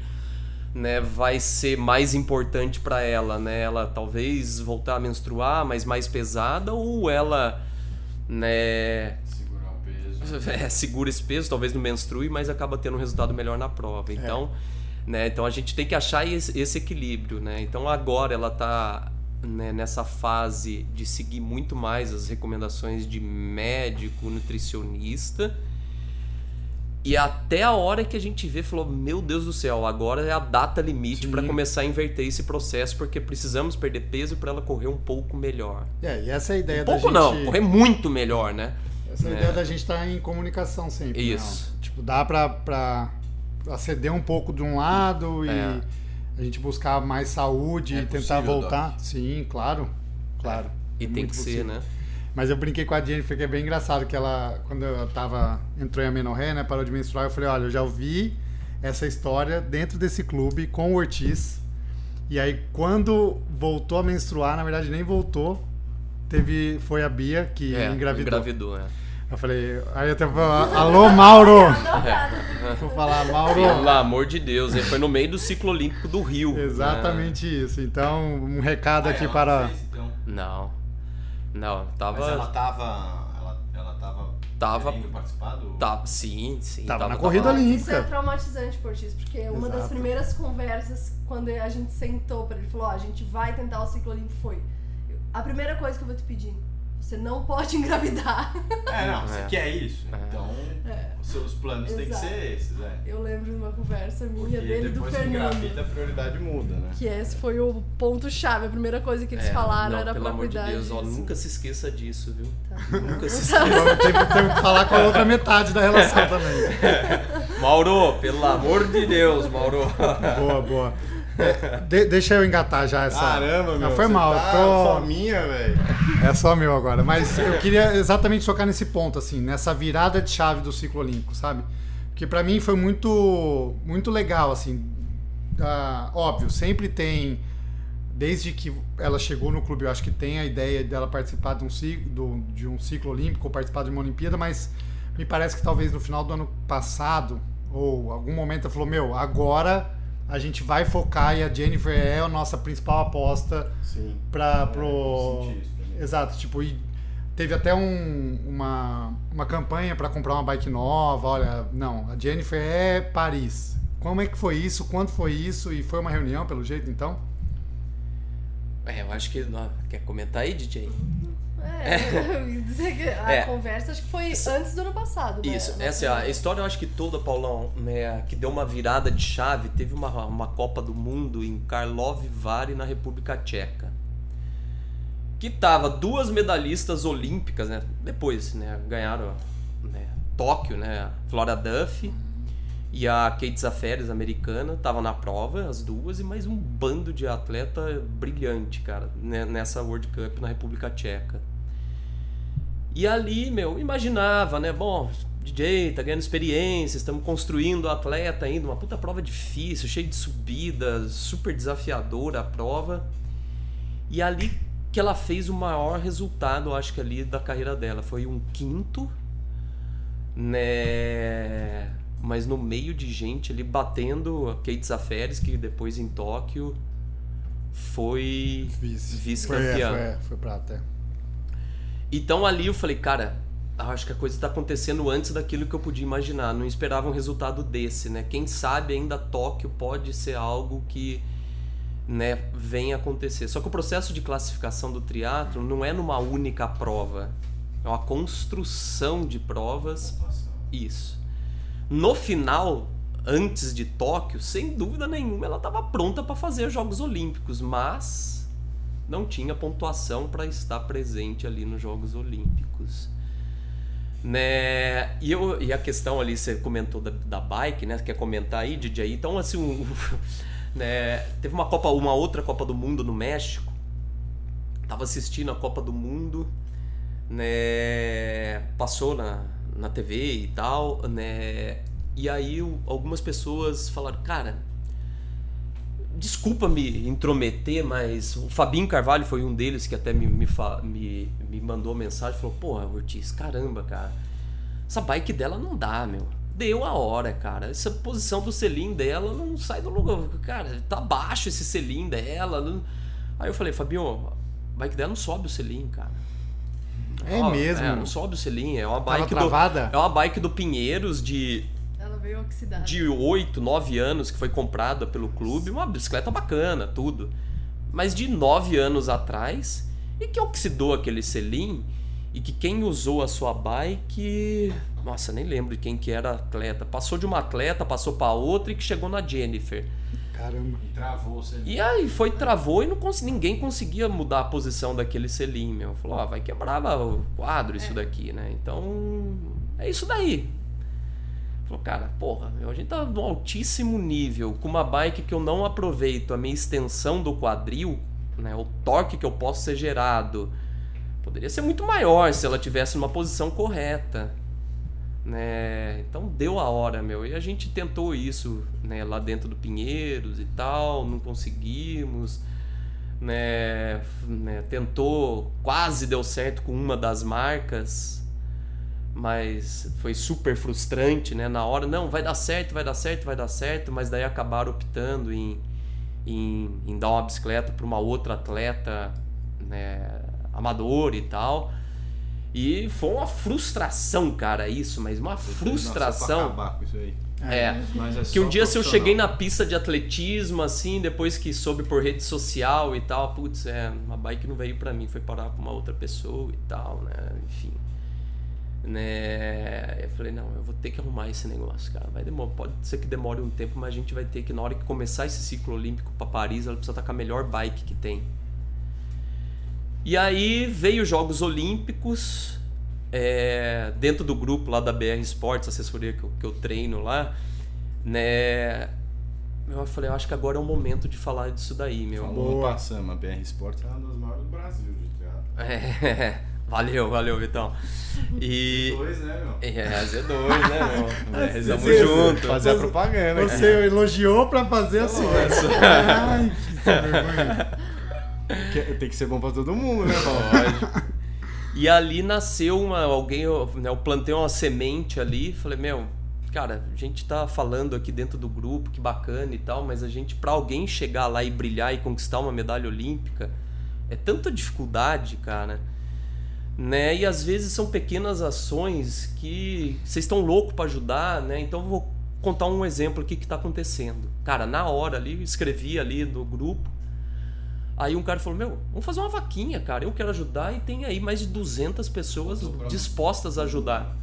né, vai ser mais importante para ela, né? Ela talvez voltar a menstruar, mas mais pesada ou ela, né, Segurar o peso. <laughs> é, segura esse peso, talvez não menstrue, mas acaba tendo um resultado melhor na prova. Então, né, então a gente tem que achar esse, esse equilíbrio, né? Então agora ela tá né, nessa fase de seguir muito mais as recomendações de médico, nutricionista. E até a hora que a gente vê, falou: Meu Deus do céu, agora é a data limite para começar a inverter esse processo, porque precisamos perder peso para ela correr um pouco melhor. É, e essa é a ideia Um da pouco gente... não, correr muito melhor, né? Essa é a né? ideia da gente estar em comunicação sempre. né? Isso. Tipo, dá pra, pra aceder um pouco de um lado e É. a gente buscar mais saúde É e tentar possível, voltar. Doc? Sim, claro. Claro. E É tem que ser, possível. né? Mas eu brinquei com a Jennifer, que é bem engraçado, que ela, quando eu tava, entrou em amenorré, né, parou de menstruar, eu falei, olha, eu já ouvi essa história dentro desse clube com o Ortiz. E aí, quando voltou a menstruar, na verdade nem voltou, teve, foi a Bia que É, engravidou. engravidou, é. Eu falei, aí eu até falei, alô, Mauro! Vou falar, Mauro. Pelo amor de Deus, ele foi no meio do ciclo olímpico do Rio. né? Exatamente isso. Então, um recado Ah, aqui ela para. fez, então. Não. Não, tava. Mas ela tava. Ela, ela tava. Tava- querendo participar do. Tava, sim, sim. Tava na corrida Mas ali. Isso é olímpica. traumatizante por isso, porque uma das Exato. primeiras conversas, quando a gente sentou pra ele, falou: Ó, a gente vai tentar o ciclo olímpico, foi. A primeira coisa que eu vou te pedir, você não pode <laughs> engravidar. É, não, você É. quer isso. É. Então, É. os seus planos têm que Exato. ser esses, é. Eu lembro de uma conversa minha Porque dele e do depois que Fernando. engravida, a prioridade muda, né? Que esse foi o ponto-chave. A primeira coisa que eles É, falaram não, era pelo pra amor de cuidar Deus, ó, disso. nunca se esqueça disso, viu? Tá. Nunca se <laughs> esqueça. Teve que falar com a outra metade da relação <laughs> também. Mauro, pelo amor de Deus, Mauro. Boa, boa. <laughs> De- deixa eu engatar já essa. Caramba, meu. Não, foi mal. Tá tô- fominha, velho. É só meu agora. Mas eu queria exatamente tocar nesse ponto, assim, nessa virada de chave do ciclo olímpico, sabe? Que pra mim foi muito, muito legal, assim. Ah, óbvio, sempre tem. Desde que ela chegou no clube, eu acho que tem a ideia dela participar de um ciclo, do- de um ciclo olímpico ou participar de uma Olimpíada, mas me parece que talvez no final do ano passado, ou algum momento, ela falou: Meu, agora a gente vai focar e a Jennifer é a nossa principal aposta Sim. pra, É, pro... Exato, tipo, e teve até um- uma, uma campanha pra comprar uma bike nova. Olha, não, a Jennifer é Paris. Como é que foi isso? Quanto foi isso? E foi uma reunião, pelo jeito, então? É, eu acho que. Quer comentar aí, DJ? É, <laughs> que a É. conversa acho que foi antes do ano passado. né? Isso, essa é a história, eu acho que toda, Paulão, né, que deu uma virada de chave, teve uma, uma Copa do Mundo em Karlovy Vary, na República Tcheca. Que tava duas medalhistas olímpicas, né? Depois, né, ganharam né, Tóquio, né? Flora Duff e a Kate Zaferes, americana, tava na prova, as duas, e mais um bando de atleta brilhante, cara, né, nessa World Cup na República Tcheca. E ali, meu, imaginava, né? Bom, DJ, tá ganhando experiência, estamos construindo o atleta ainda, uma puta prova difícil, cheia de subidas, super desafiadora a prova. E ali que ela fez o maior resultado, acho que ali da carreira dela, foi um quinto, né? Mas no meio de gente ali batendo a Kate Zaferes, que depois em Tóquio foi vice-campeã. Foi, é, foi, foi prata, é. Então ali eu falei, cara, acho que a coisa está acontecendo antes daquilo que eu podia imaginar. Não esperava um resultado desse, né? Quem sabe ainda Tóquio pode ser algo que né, venha acontecer. Só que o processo de classificação do triatlo não é numa única prova. É uma construção de provas. Isso. No final, antes de Tóquio, sem dúvida nenhuma, ela estava pronta para fazer os Jogos Olímpicos, mas não tinha pontuação para estar presente ali nos Jogos Olímpicos. Né? E, eu, e a questão ali, você comentou da, da bike, né? Quer comentar aí, DJ? Então, assim, um, <laughs> né? teve uma Copa, uma outra Copa do Mundo no México. Tava assistindo a Copa do Mundo, né? Passou na, na TV e tal, né? E aí algumas pessoas falaram, cara, desculpa me intrometer, mas o Fabinho Carvalho foi um deles que até me, me, me, me mandou mensagem, falou, porra, Ortiz, caramba, cara, essa bike dela não dá, meu. Deu a hora, cara. Essa posição do selim dela não sai do lugar. Cara, tá baixo esse selim dela. não- Aí eu falei, Fabinho, a bike dela não sobe o selim, cara. É Ó, mesmo? É, não sobe o selim. É uma Tava bike do, travada? é uma bike do Pinheiros de veio oxidada. de 8, 9 anos que foi comprada pelo clube, uma bicicleta bacana, tudo. Mas de 9 anos atrás, e que oxidou aquele selim, e que quem usou a sua bike, nossa, nem lembro de quem que era atleta, passou de uma atleta, passou para outra e que chegou na Jennifer. Caramba. E travou você. E aí foi, travou e não cons- ninguém conseguia mudar a posição daquele selim, meu. Falou, ó, vai quebrar o quadro isso daqui, né? Então, é isso daí. Falou, cara, porra, meu, a gente tá no altíssimo nível, com uma bike que eu não aproveito a minha extensão do quadril, né? O torque que eu posso ser gerado poderia ser muito maior se ela tivesse numa posição correta. Né? Então deu a hora, meu. E a gente tentou isso né, lá dentro do Pinheiros e tal, não conseguimos. Né, né, tentou, quase deu certo com uma das marcas, mas foi super frustrante, né? Na hora, não, vai dar certo, vai dar certo, vai dar certo, mas daí acabaram optando em, em, em dar uma bicicleta para uma outra atleta né, amador e tal. E foi uma frustração, cara, isso, mas uma Nossa, frustração. com isso aí. É. Mas é Que um dia se eu cheguei na pista de atletismo, assim, depois que soube por rede social e tal, putz, é, uma bike não veio pra mim, foi parar pra uma outra pessoa e tal, né? Enfim. Né? Eu falei, não, eu vou ter que arrumar esse negócio, cara. Vai demorar, pode ser que demore um tempo, mas a gente vai ter que, na hora que começar esse ciclo olímpico pra Paris, ela precisa estar com a melhor bike que tem. E aí veio os Jogos Olímpicos, é, dentro do grupo lá da BR Sports, assessoria que eu, que eu treino lá, né? eu falei, eu acho que agora é o momento de falar disso daí, meu. Falou passando, a BR Sports é uma das maiores do Brasil de triatlo. É, valeu, valeu, Vitão. E. Z2, né, meu? É, Z2, né, meu? É, Z2. tamo junto. Fazer a propaganda. Você elogiou pra fazer a sua. Ai, que <laughs> vergonha. Tem que ser bom pra todo mundo, né? Lógico. E ali nasceu uma, alguém, eu, né, eu plantei uma semente ali, falei, meu, cara, a gente tá falando aqui dentro do grupo, que bacana e tal, mas a gente, pra alguém chegar lá e brilhar e conquistar uma medalha olímpica, é tanta dificuldade, cara. Né? E às vezes são pequenas ações que vocês estão loucos pra ajudar, né? Então eu vou contar um exemplo aqui que tá acontecendo. Cara, na hora ali, eu escrevi ali no grupo, Aí um cara falou: Meu, vamos fazer uma vaquinha, cara. Eu quero ajudar e tem aí mais de 200 pessoas dispostas a ajudar.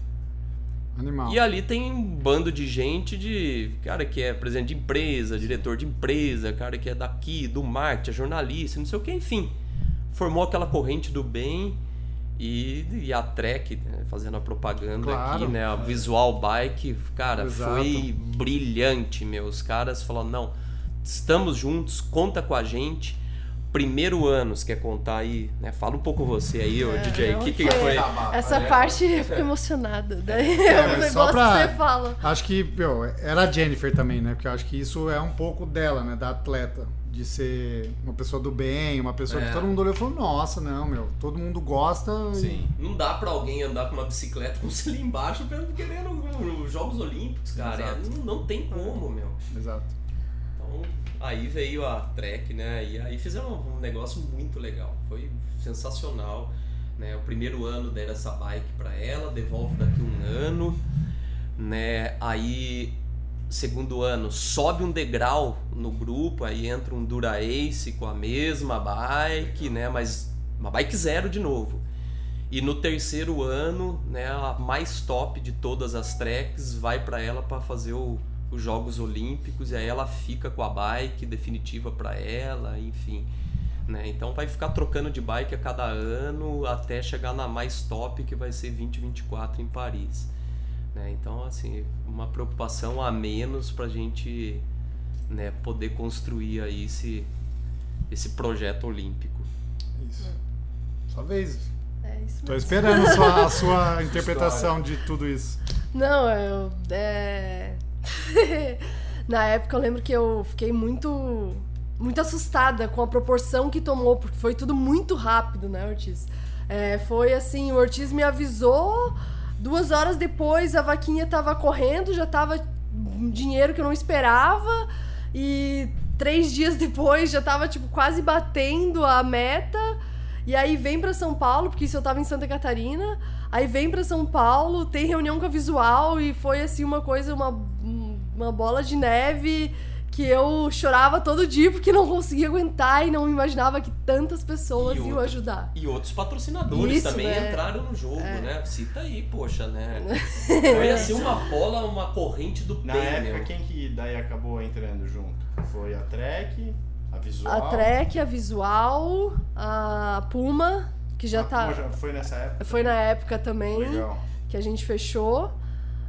Animal. E ali tem um bando de gente de cara que é presidente de empresa, diretor de empresa, cara que é daqui, do marketing, é jornalista, não sei o que, enfim. Formou aquela corrente do bem e, e a Trek, né, fazendo a propaganda Claro. aqui, né? A Visual Bike, cara, Exato. foi brilhante, meu. Os caras falaram, não, estamos juntos, conta com a gente. Primeiro ano, você quer contar aí, né? Fala um pouco você aí, ô DJ, o que, que foi? Essa parte eu fico emocionada. Daí É, o mas negócio só pra- que você fala. Acho que, meu, era a Jennifer também, né? Porque eu acho que isso é um pouco dela, né? Da atleta. De ser uma pessoa do bem, uma pessoa É. que todo mundo olhou e falou, nossa, não, meu, todo mundo gosta. e- Sim. Não dá pra alguém andar com uma bicicleta com você ali embaixo querendo os Jogos Olímpicos, cara. Exato. É, não, não tem como, meu. Exato. Então, aí veio a Trek, né? E aí fizeram um negócio muito legal. Foi sensacional. Né? O primeiro ano deram essa bike pra ela, devolve daqui um ano. Né? Aí, segundo ano, sobe um degrau no grupo, aí entra um Dura Ace com a mesma bike, né? Mas uma bike zero de novo. E no terceiro ano, né, a mais top de todas as treks vai para ela para fazer o- os Jogos Olímpicos e aí ela fica com a bike definitiva para ela, enfim. Né? Então vai ficar trocando de bike a cada ano até chegar na mais top que vai ser 2024 em Paris. Né? Então, assim, uma preocupação a menos para a gente né, poder construir aí esse, esse projeto olímpico. Isso. Sua vez. É isso Tô esperando a sua, a <laughs> sua interpretação de tudo isso. Não, eu. É... <laughs> Na época eu lembro que eu fiquei muito. Muito assustada com a proporção que tomou, porque foi tudo muito rápido, né, Ortiz? É, foi assim, o Ortiz me avisou, duas horas depois a vaquinha tava correndo, já tava dinheiro que eu não esperava, e três dias depois já tava, tipo, quase batendo a meta. E aí vem pra São Paulo, porque isso eu tava em Santa Catarina. Aí vem pra São Paulo, tem reunião com a Visual e foi assim uma coisa, uma, uma bola de neve que eu chorava todo dia porque não conseguia aguentar e não imaginava que tantas pessoas E iam ajudar. E outros patrocinadores Isso, também né? entraram no jogo, né? Cita aí, poxa, né? <laughs> Foi assim uma bola, uma corrente do Na bem, época, meu. quem que daí acabou entrando junto? Foi a Trek, a Visual. A Trek, a Visual, a Puma, que já a tá. Puma já foi nessa época? Foi na época também Legal. que a gente fechou.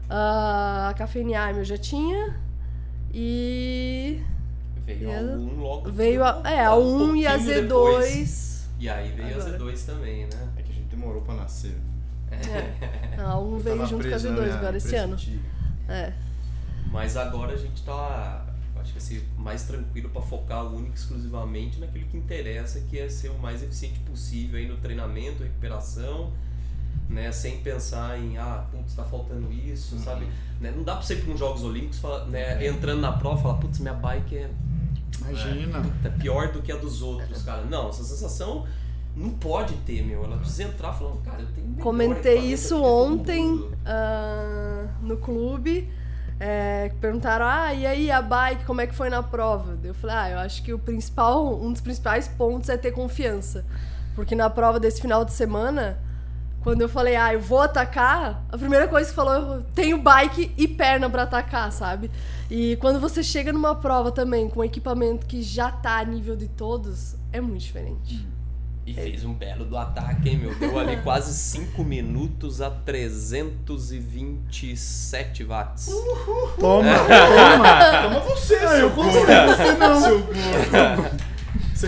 Ah, A Cafeine Army eu já tinha. E Veio a E a- 1 logo. veio a, é, a um 1 e a pouquinho Z2. depois. E aí veio Agora. a Z2 também, né? É que a gente demorou pra nascer. É. A 1 veio junto com a preso na Z2 minha agora esse ano. É. Mas agora a gente tá, acho que assim, mais tranquilo pra focar única e exclusivamente naquilo que interessa, que é ser o mais eficiente possível aí no treinamento, recuperação, né? Sem pensar em, ah, putz, tá faltando isso, Uhum. sabe? Né? Não dá pra você ir pra uns Jogos Olímpicos, falar, né, entrando na prova, falar, putz, minha bike é Imagina. é pior do que a dos outros, cara. Não, essa sensação não pode ter, meu. Ela precisa entrar falando, cara, eu tenho Comentei isso ontem ah, no clube. É, perguntaram, ah, e aí a bike, como é que foi na prova? Eu falei, ah, eu acho que o principal, um dos principais pontos é ter confiança. Porque na prova desse final de semana, quando eu falei, ah, eu vou atacar, a primeira coisa que falou, eu tenho bike e perna pra atacar, sabe? E quando você chega numa prova também com um equipamento que já tá a nível de todos, é muito diferente. E fez um belo do ataque, hein, meu? Deu ali <laughs> quase 5 minutos a 327 watts. Toma, <laughs> toma! Toma você, Ah, eu seu consigo, você não. Seu. <laughs>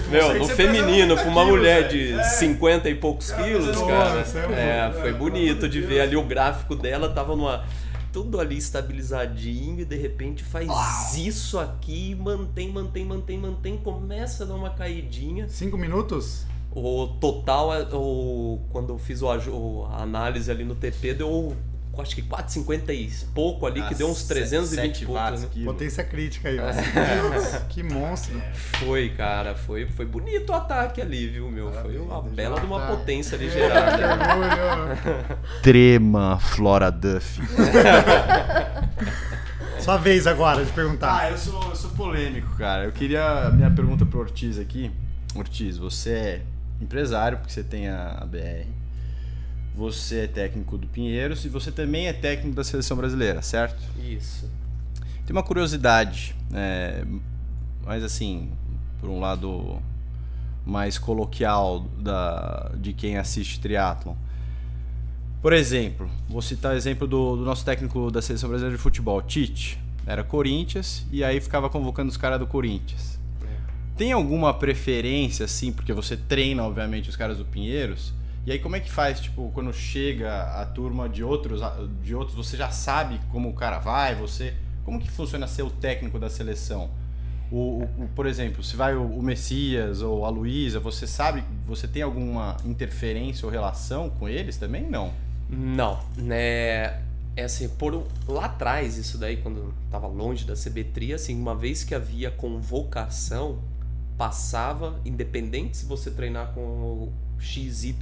Você Meu, no feminino, pra uma 90 mulher quilos, de. É. 50 e poucos quilos, pesando cara. Nossa, é É, foi é, bonito de ver ali o gráfico dela, tava numa. Tudo ali estabilizadinho e de repente faz isso aqui, mantém, mantém, mantém, mantém, começa a dar uma caidinha. Cinco minutos? O total, é- o, quando eu fiz o- a análise ali no TP, deu acho que 4,50 e pouco ali, que Ah, deu uns 320 sete pontos. Né? Potência crítica aí, ó. É. <laughs> Que monstro. Foi, cara, foi, foi bonito o ataque ali, viu, meu? Foi uma bela de uma tá. potência ali Que gerada. orgulho. <laughs> Trema Flora Duff. <laughs> Sua vez agora de perguntar. Ah, eu sou, eu sou polêmico, cara. Eu queria. Minha pergunta pro Ortiz aqui. Ortiz, você é empresário, porque você tem a, a BR. Você é técnico do Pinheiros e você também é técnico da seleção brasileira, certo? Isso. Tem uma curiosidade, é, mas assim, por um lado mais coloquial da, de quem assiste triatlon. Por exemplo, vou citar o exemplo do, do nosso técnico da seleção brasileira de futebol, Tite. Era Corinthians e aí ficava convocando os caras do Corinthians. Tem alguma preferência, assim, porque você treina, obviamente, os caras do Pinheiros? E aí como é que faz, tipo, quando chega a turma de outros, de outros, você já sabe como o cara vai, você... Como que funciona ser o técnico da seleção? O, o- o- por exemplo, se vai o, o Messias ou a Luísa, você sabe, você tem alguma interferência ou relação com eles também? Não. Não, né? É assim, por lá atrás, isso daí, quando tava longe da CB3, assim, uma vez que havia convocação, passava, independente se você treinar com XYZ,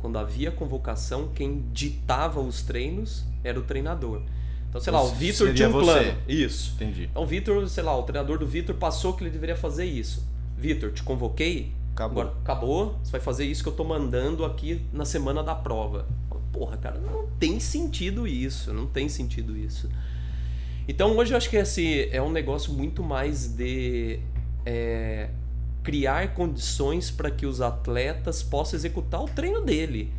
quando havia convocação, quem ditava os treinos era o treinador. Então, sei lá, o Vitor tinha um você. plano. Isso. Entendi. Então, o Vitor, sei lá, o treinador do Vitor passou que ele deveria fazer isso. Vitor, te convoquei, Acabou. Agora, acabou, você vai fazer isso que eu tô mandando aqui na semana da prova. Porra, cara, não tem sentido isso, não tem sentido isso. Então hoje eu acho que esse é um negócio muito mais de é, criar condições para que os atletas possam executar o treino dele.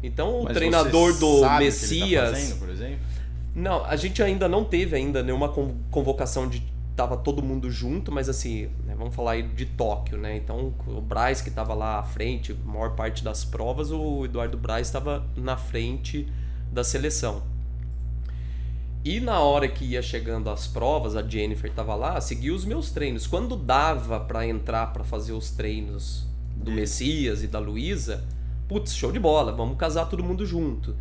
Então o Mas treinador do tá Messias. fazendo, por exemplo? Não, a gente ainda não teve ainda nenhuma con- convocação de tava todo mundo junto, mas assim, né, vamos falar aí de Tóquio, né? Então o Braz que estava lá à frente, a maior parte das provas, o Eduardo Braz estava na frente da seleção. E na hora que ia chegando as provas, a Jennifer estava lá, seguia os meus treinos. Quando dava para entrar para fazer os treinos do Messias e da Luísa, putz, show de bola, vamos casar todo mundo junto.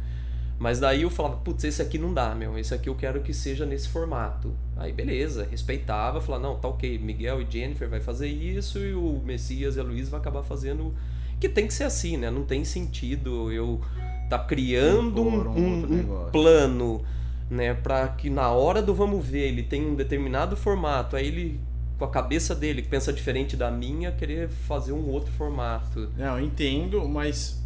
Mas daí eu falava, putz, esse aqui não dá, meu. Esse aqui eu quero que seja nesse formato. Aí beleza, respeitava, falava, não, tá ok, Miguel e Jennifer vai fazer isso e o Messias e a Luísa vai acabar fazendo. Que tem que ser assim, né? Não tem sentido eu tá criando um, um um- um plano, né? Pra que na hora do vamos ver ele tem um determinado formato, aí ele, com a cabeça dele, que pensa diferente da minha, querer fazer um outro formato. Não, eu entendo, mas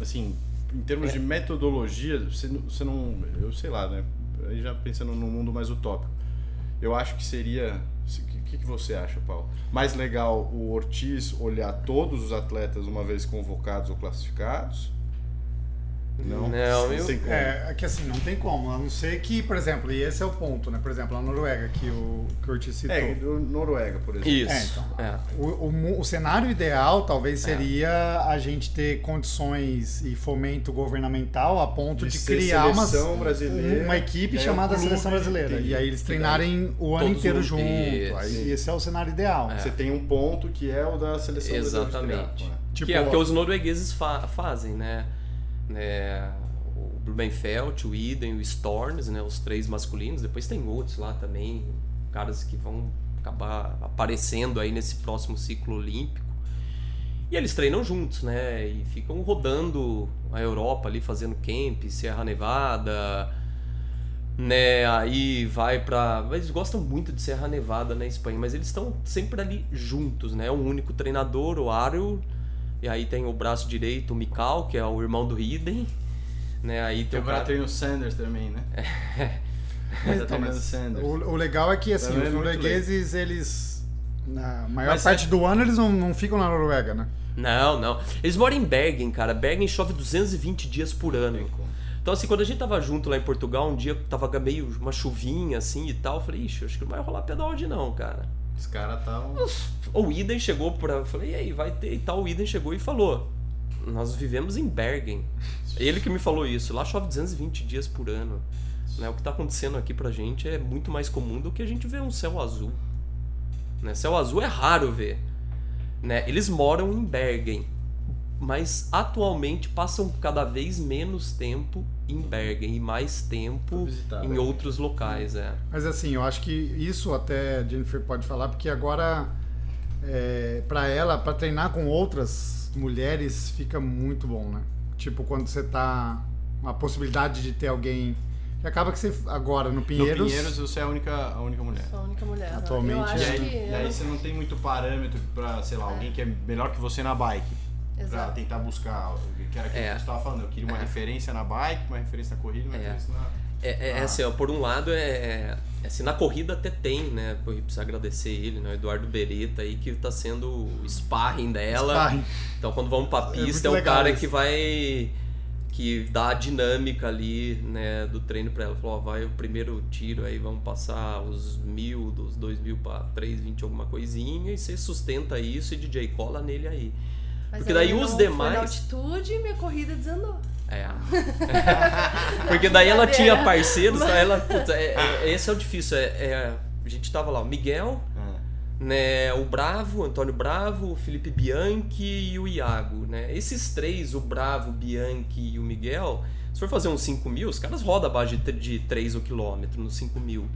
assim, em termos É. de metodologia, você, não- você não. Eu sei lá, né? Aí já pensando num mundo mais utópico. Eu acho que seria. O que que você acha, Paulo? Mais legal o Ortiz olhar todos os atletas uma vez convocados ou classificados? Não, Não, eu- tem. É, é que assim, não tem como. A não ser que, por exemplo, e esse é o ponto, né? Por exemplo, a Noruega, que o, o Ortiz citou. É, do Noruega, por exemplo. Isso. É, então. É. O, o o cenário ideal É. talvez seria a gente ter condições e fomento governamental a ponto de, De criar uma, seleção brasileira, uma equipe aí chamada clube, Seleção Brasileira. entendi. E aí eles treinarem o ano inteiro juntos, junto. Aí sim. esse é o cenário ideal. É. Você tem um ponto que é o da seleção brasileira de Exatamente. né? Tipo, que é o que os noruegueses fa- fazem, né? Né? O Blumenfeld, o Iden, o Storms, né? Os três masculinos. Depois tem outros lá também, caras que vão acabar aparecendo aí nesse próximo ciclo olímpico. E eles treinam juntos, né? E ficam rodando a Europa ali, fazendo camp, Serra Nevada, né? Aí vai pra. Eles gostam muito de Serra Nevada na Espanha, mas eles estão sempre ali juntos, né? Um único treinador, o Ariel, e aí tem o braço direito, o Mikal, que é o irmão do Hidden, né? Aí E tem o agora cara- tem o Sanders também, né? <laughs> Mas, então, tem o mas Sanders. o, o legal é que assim, é os noruegueses, eles Na maior Mas parte é- do ano eles não, não ficam na Noruega, né? Não, não. Eles moram em Bergen, cara. Bergen chove 220 dias por ano. Então, assim, quando a gente tava junto lá em Portugal, um dia tava meio uma chuvinha assim e tal, eu falei, ixi, acho que não vai rolar pedal hoje não, cara. Os caras estavam. O Iden chegou pra. Eu falei, e aí, vai ter e tal. O Iden chegou e falou: Nós vivemos em Bergen. Ele que me falou isso. Lá chove 220 dias por ano. Né? O que tá acontecendo aqui pra gente é muito mais comum do que a gente ver um céu azul. Né? Céu azul é raro ver. Né? Eles moram em Bergen. Mas atualmente passam cada vez menos tempo em Bergen e mais tempo Pra visitar, em né? outros locais. É. Mas assim, eu acho que isso até a Jennifer pode falar, porque agora é, para ela, para treinar com outras mulheres, fica muito bom, né? Tipo, quando você tá. Uma possibilidade de ter alguém. que Acaba que você. Agora, no No Pinheiros. Pinheiros você é a única, a única mulher. Sou a única mulher. Atualmente, Eu E acho aí, que. e eu aí não- você não tem muito parâmetro pra, sei lá, alguém que é melhor que você na bike. Pra Exato. tentar buscar. Que era aquilo É. que você tava falando. Eu queria uma É. referência na bike, uma referência na corrida, uma É. referência na. É, é, é Ah. assim, ó, por um lado, é, é assim, na corrida até tem, né? Precisa agradecer ele, né? O Eduardo Beretta aí, que tá sendo o sparring dela. Sparring. Então quando vamos pra É pista, é, o legal cara isso. que vai. que dá a dinâmica ali, né, do treino pra ela. Falou, ó, vai o primeiro tiro aí, vamos passar os mil, dos dois mil pra três, vinte, alguma coisinha, e você sustenta isso e DJ cola nele aí. Mas Porque aí daí os demais- na altitude e minha corrida desandou. É. <laughs> Porque daí ela tinha parceiros, tá? ela, puta, é- é- esse é o difícil. É, é- a gente tava lá, o Miguel, né, o Bravo, o Antônio Bravo, o Felipe Bianchi e o Iago, né? Esses três, o Bravo, o Bianchi e o Miguel, se for fazer uns 5 mil, os caras rodam abaixo de, de 3 o quilômetro nos 5 mil.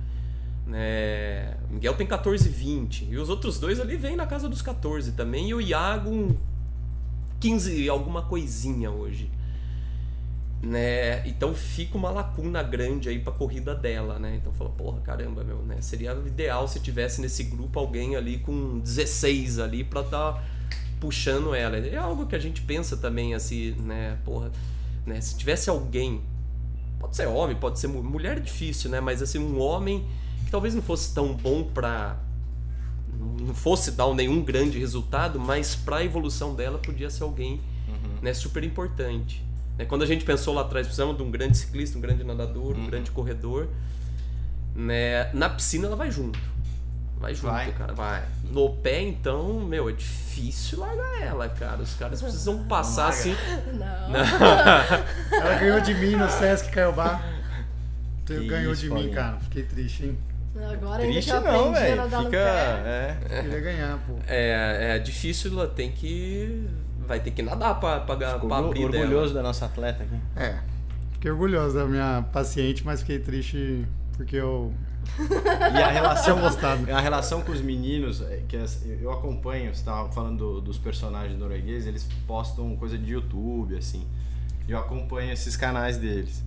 Né? O Miguel tem 14,20 e os outros dois ali vêm na casa dos 14 também e o Iago um 15 alguma coisinha hoje. Né? Então fica uma lacuna grande aí pra corrida dela, né? Então fala, porra, caramba, meu, né? Seria ideal se tivesse nesse grupo alguém ali com 16 ali pra tá puxando ela. É algo que a gente pensa também assim, né? Porra, né? Se tivesse alguém, pode ser homem, pode ser mu- mulher é difícil, né? Mas assim, um homem que talvez não fosse tão bom pra não fosse dar nenhum grande resultado, mas pra evolução dela podia ser alguém né, super importante. Né, Quando a gente pensou lá atrás, precisamos de um grande ciclista, um grande nadador, um grande corredor. Né, na piscina ela vai junto. Vai junto, Vai. cara, vai. No pé, então, meu, é difícil largar ela, cara. Os caras precisam passar larga. assim. Não. <laughs> Ela ganhou de mim no Sesc Caiobá. Que Ganhou isso, de mim, cara. Fiquei triste, hein? Agora ainda Triste que eu não, aprendi a velho. Fica. pé. É. Queria ganhar, pô. É, é difícil, tem que. Vai ter que nadar pra, pra, pra Ficou abrir dela. orgulhoso da nossa atleta aqui. É. Fiquei orgulhoso da minha paciente, mas fiquei triste porque eu. <laughs> E a relação, gostado. a relação com os meninos, é, que eu acompanho, você estava falando do- dos personagens noruegueses, eles postam coisa de YouTube, assim. E eu acompanho esses canais deles.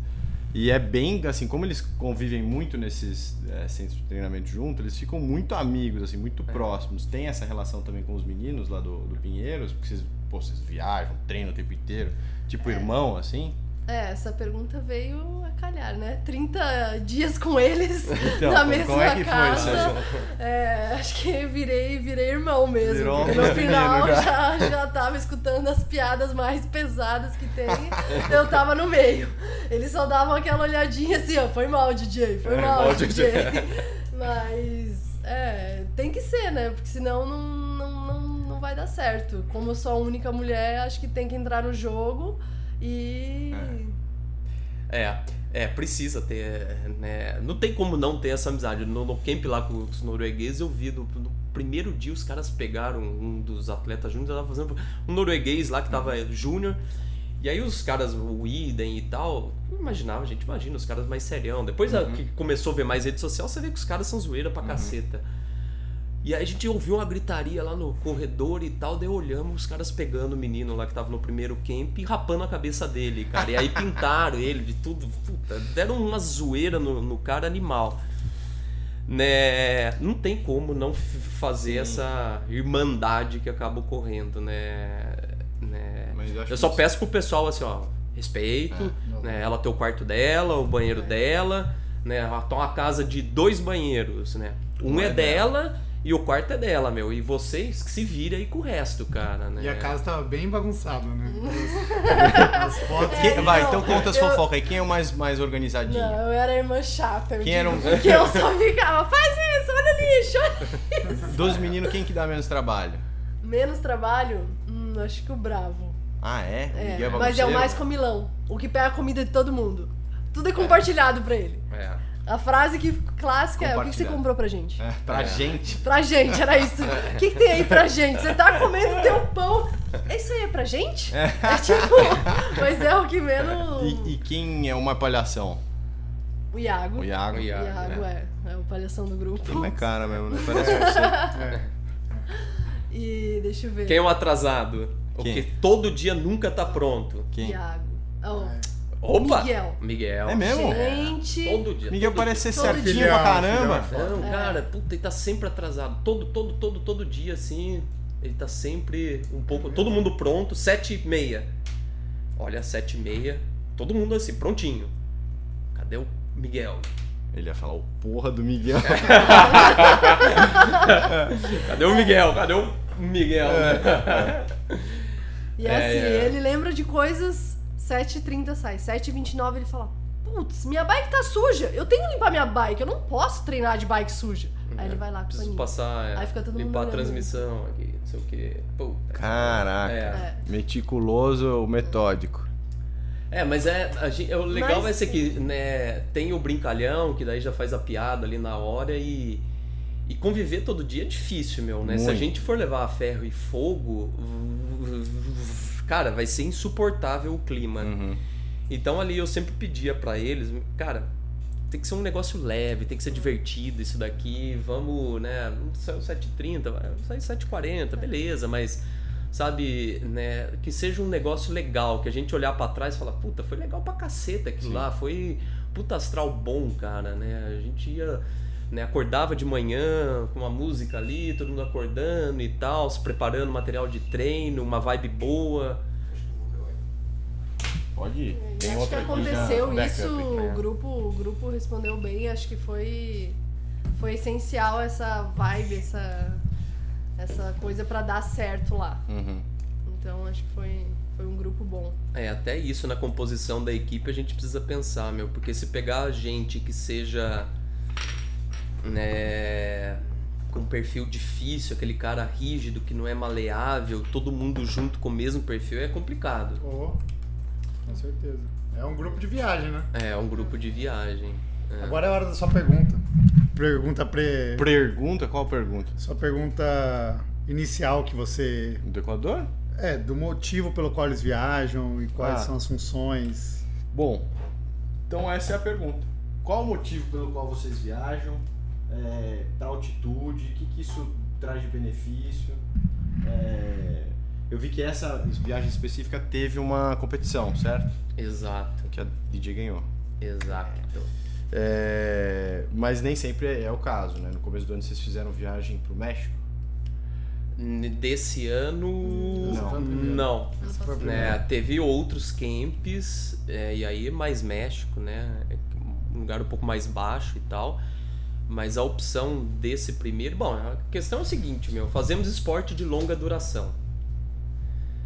E é bem, assim, como eles convivem muito nesses é, centros de treinamento junto, eles ficam muito amigos, assim, muito próximos. Tem essa relação também com os meninos lá do, do Pinheiros, porque vocês, pô, vocês viajam, treinam o tempo inteiro. Tipo irmão, assim. É, essa pergunta veio a calhar, né? 30 dias com eles Então, <laughs> na mesma é foi, casa. Sérgio? É, acho que virei, virei irmão mesmo. Virou no final menino já, já tava escutando as piadas mais pesadas que tem. Eu tava no meio. Eles só davam aquela olhadinha assim, ó, foi mal, DJ, foi É, mal, mal, DJ. <laughs> Mas é, tem que ser, né? Porque senão não, não, não, não vai dar certo. Como eu sou a única mulher, acho que tem que entrar no jogo e. É, é, precisa ter, né? Não tem como não ter essa amizade. No, no camp lá com os noruegueses, eu vi, no, no primeiro dia os caras pegaram um dos atletas júnior, tava fazendo um norueguês lá que tava júnior. E aí os caras, o Iden e tal, imaginava, gente, imagina, os caras mais serião. Depois a- que começou a ver mais rede social, você vê que os caras são zoeira pra caceta. E aí a gente ouviu uma gritaria lá no corredor e tal, daí olhamos os caras pegando o menino lá que tava no primeiro camp e rapando a cabeça dele, cara. E aí <laughs> pintaram ele de tudo, puta, deram uma zoeira no, no cara animal. Né, não tem como não fazer essa irmandade que acaba ocorrendo, né? né? Eu Eu só peço pro pessoal assim, ó, respeito, não. né? Ela tem o quarto dela, o banheiro dela, né? Ela tem uma casa de dois banheiros, né? Um, Um é, é dela E o quarto é dela, meu. E vocês que se virem aí com o resto, cara, né? E a casa tava bem bagunçada, né? <laughs> As fotos. Quem- vai, não, então conta as eu- fofocas aí. Quem é o mais, mais organizadinho? Não, eu era a irmã chata. Eu Quem era um- Porque eu só ficava, faz isso, olha lixo, olha isso. Dos meninos, quem que dá menos trabalho? Menos trabalho? Hum, acho que o Bravo. Ah, é? É, Miguel mas é o mais comilão. O que pega a comida de todo mundo. Tudo é compartilhado pra ele. É. A frase que clássica é: o que, que você comprou pra gente? É, pra É. gente. Pra gente, era isso. O que, que tem aí pra gente? Você tá comendo teu pão. Isso aí é pra gente? É, tipo, mas é o que menos. E, e quem é uma palhação? O Iago. O Iago. O O Iago, Iago é, é o palhação do grupo. Tem mais cara mesmo, né? Parece você. É. <laughs> E deixa eu ver. Quem é um atrasado? O Quem? que todo dia nunca tá pronto. Quem? Iago. Oh, Opa! Miguel. Miguel. É mesmo? Gente. Todo dia. Miguel todo parece ser Todo certinho dia. pra caramba. Filhão, Não, É. cara, puta, ele tá sempre atrasado. Todo, todo, todo, todo dia, assim. Ele tá sempre um pouco. Todo mundo pronto, sete e meia. Olha, sete e meia. Todo mundo assim, prontinho. Cadê o Miguel? Ele ia falar o porra do Miguel. <laughs> Cadê o Miguel? Cadê o Miguel? né? E É, assim, é. ele lembra de coisas 7h30 sai. 7h29 ele fala: Putz, minha bike tá suja. Eu tenho que limpar minha bike. Eu não posso treinar de bike suja. Aí ele vai lá com o Preciso passar. é, Aí fica todo mundo limpar a olhando. transmissão aqui, não sei o que. Caraca. É. Meticuloso, metódico. É, mas é. a gente- é, o legal Mas- vai ser que né, tem o brincalhão, que daí já faz a piada ali na hora e. E conviver todo dia é difícil, meu, né? Se a Muito. gente for levar a ferro e fogo, cara, vai ser insuportável o clima. Uhum. Então ali eu sempre pedia pra eles, cara, tem que ser um negócio leve, tem que ser divertido isso daqui, vamos, né, não saiu 7h30, vai sair 7h40, beleza, mas sabe, né, que seja um negócio legal, que a gente olhar pra trás e falar, puta, foi legal pra caceta aquilo Sim. lá, foi puta astral bom, cara, né? A gente ia né, acordava de manhã com uma música ali, todo mundo acordando e tal, se preparando material de treino, uma vibe boa. Pode ir. Tem acho que já, aconteceu backup. isso, né? o grupo, o grupo respondeu bem, acho que foi, foi essencial essa vibe, essa, essa coisa pra dar certo lá. Uhum. Então acho que foi, foi um grupo bom. É, até isso na composição da equipe a gente precisa pensar, meu, porque se pegar gente que seja né, com um perfil difícil, aquele cara rígido que não é maleável, todo mundo junto com o mesmo perfil é complicado. Oh, com certeza. É um grupo de viagem, né? É, um grupo de viagem. É. Agora é a hora da sua pergunta. Pergunta pre... Pergunta? Qual pergunta? Sua pergunta inicial que você. Do Equador? É, do motivo pelo qual eles viajam e quais Ah. são as funções. Bom, então essa é a pergunta. Qual o motivo pelo qual vocês viajam? É, da altitude? O que, que isso traz de benefício? É, eu vi que essa viagem específica teve uma competição, certo? Exato, Que a DJ ganhou. exato. É, mas nem sempre é o caso, né? No começo do ano vocês fizeram viagem pro México. N- Desse ano. Não. Não. Né, primeira. teve outros camps, é, e aí mais México, né? Um lugar um pouco mais baixo e tal. Mas a opção desse primeiro. Bom, a questão é o seguinte, meu: fazemos esporte de longa duração.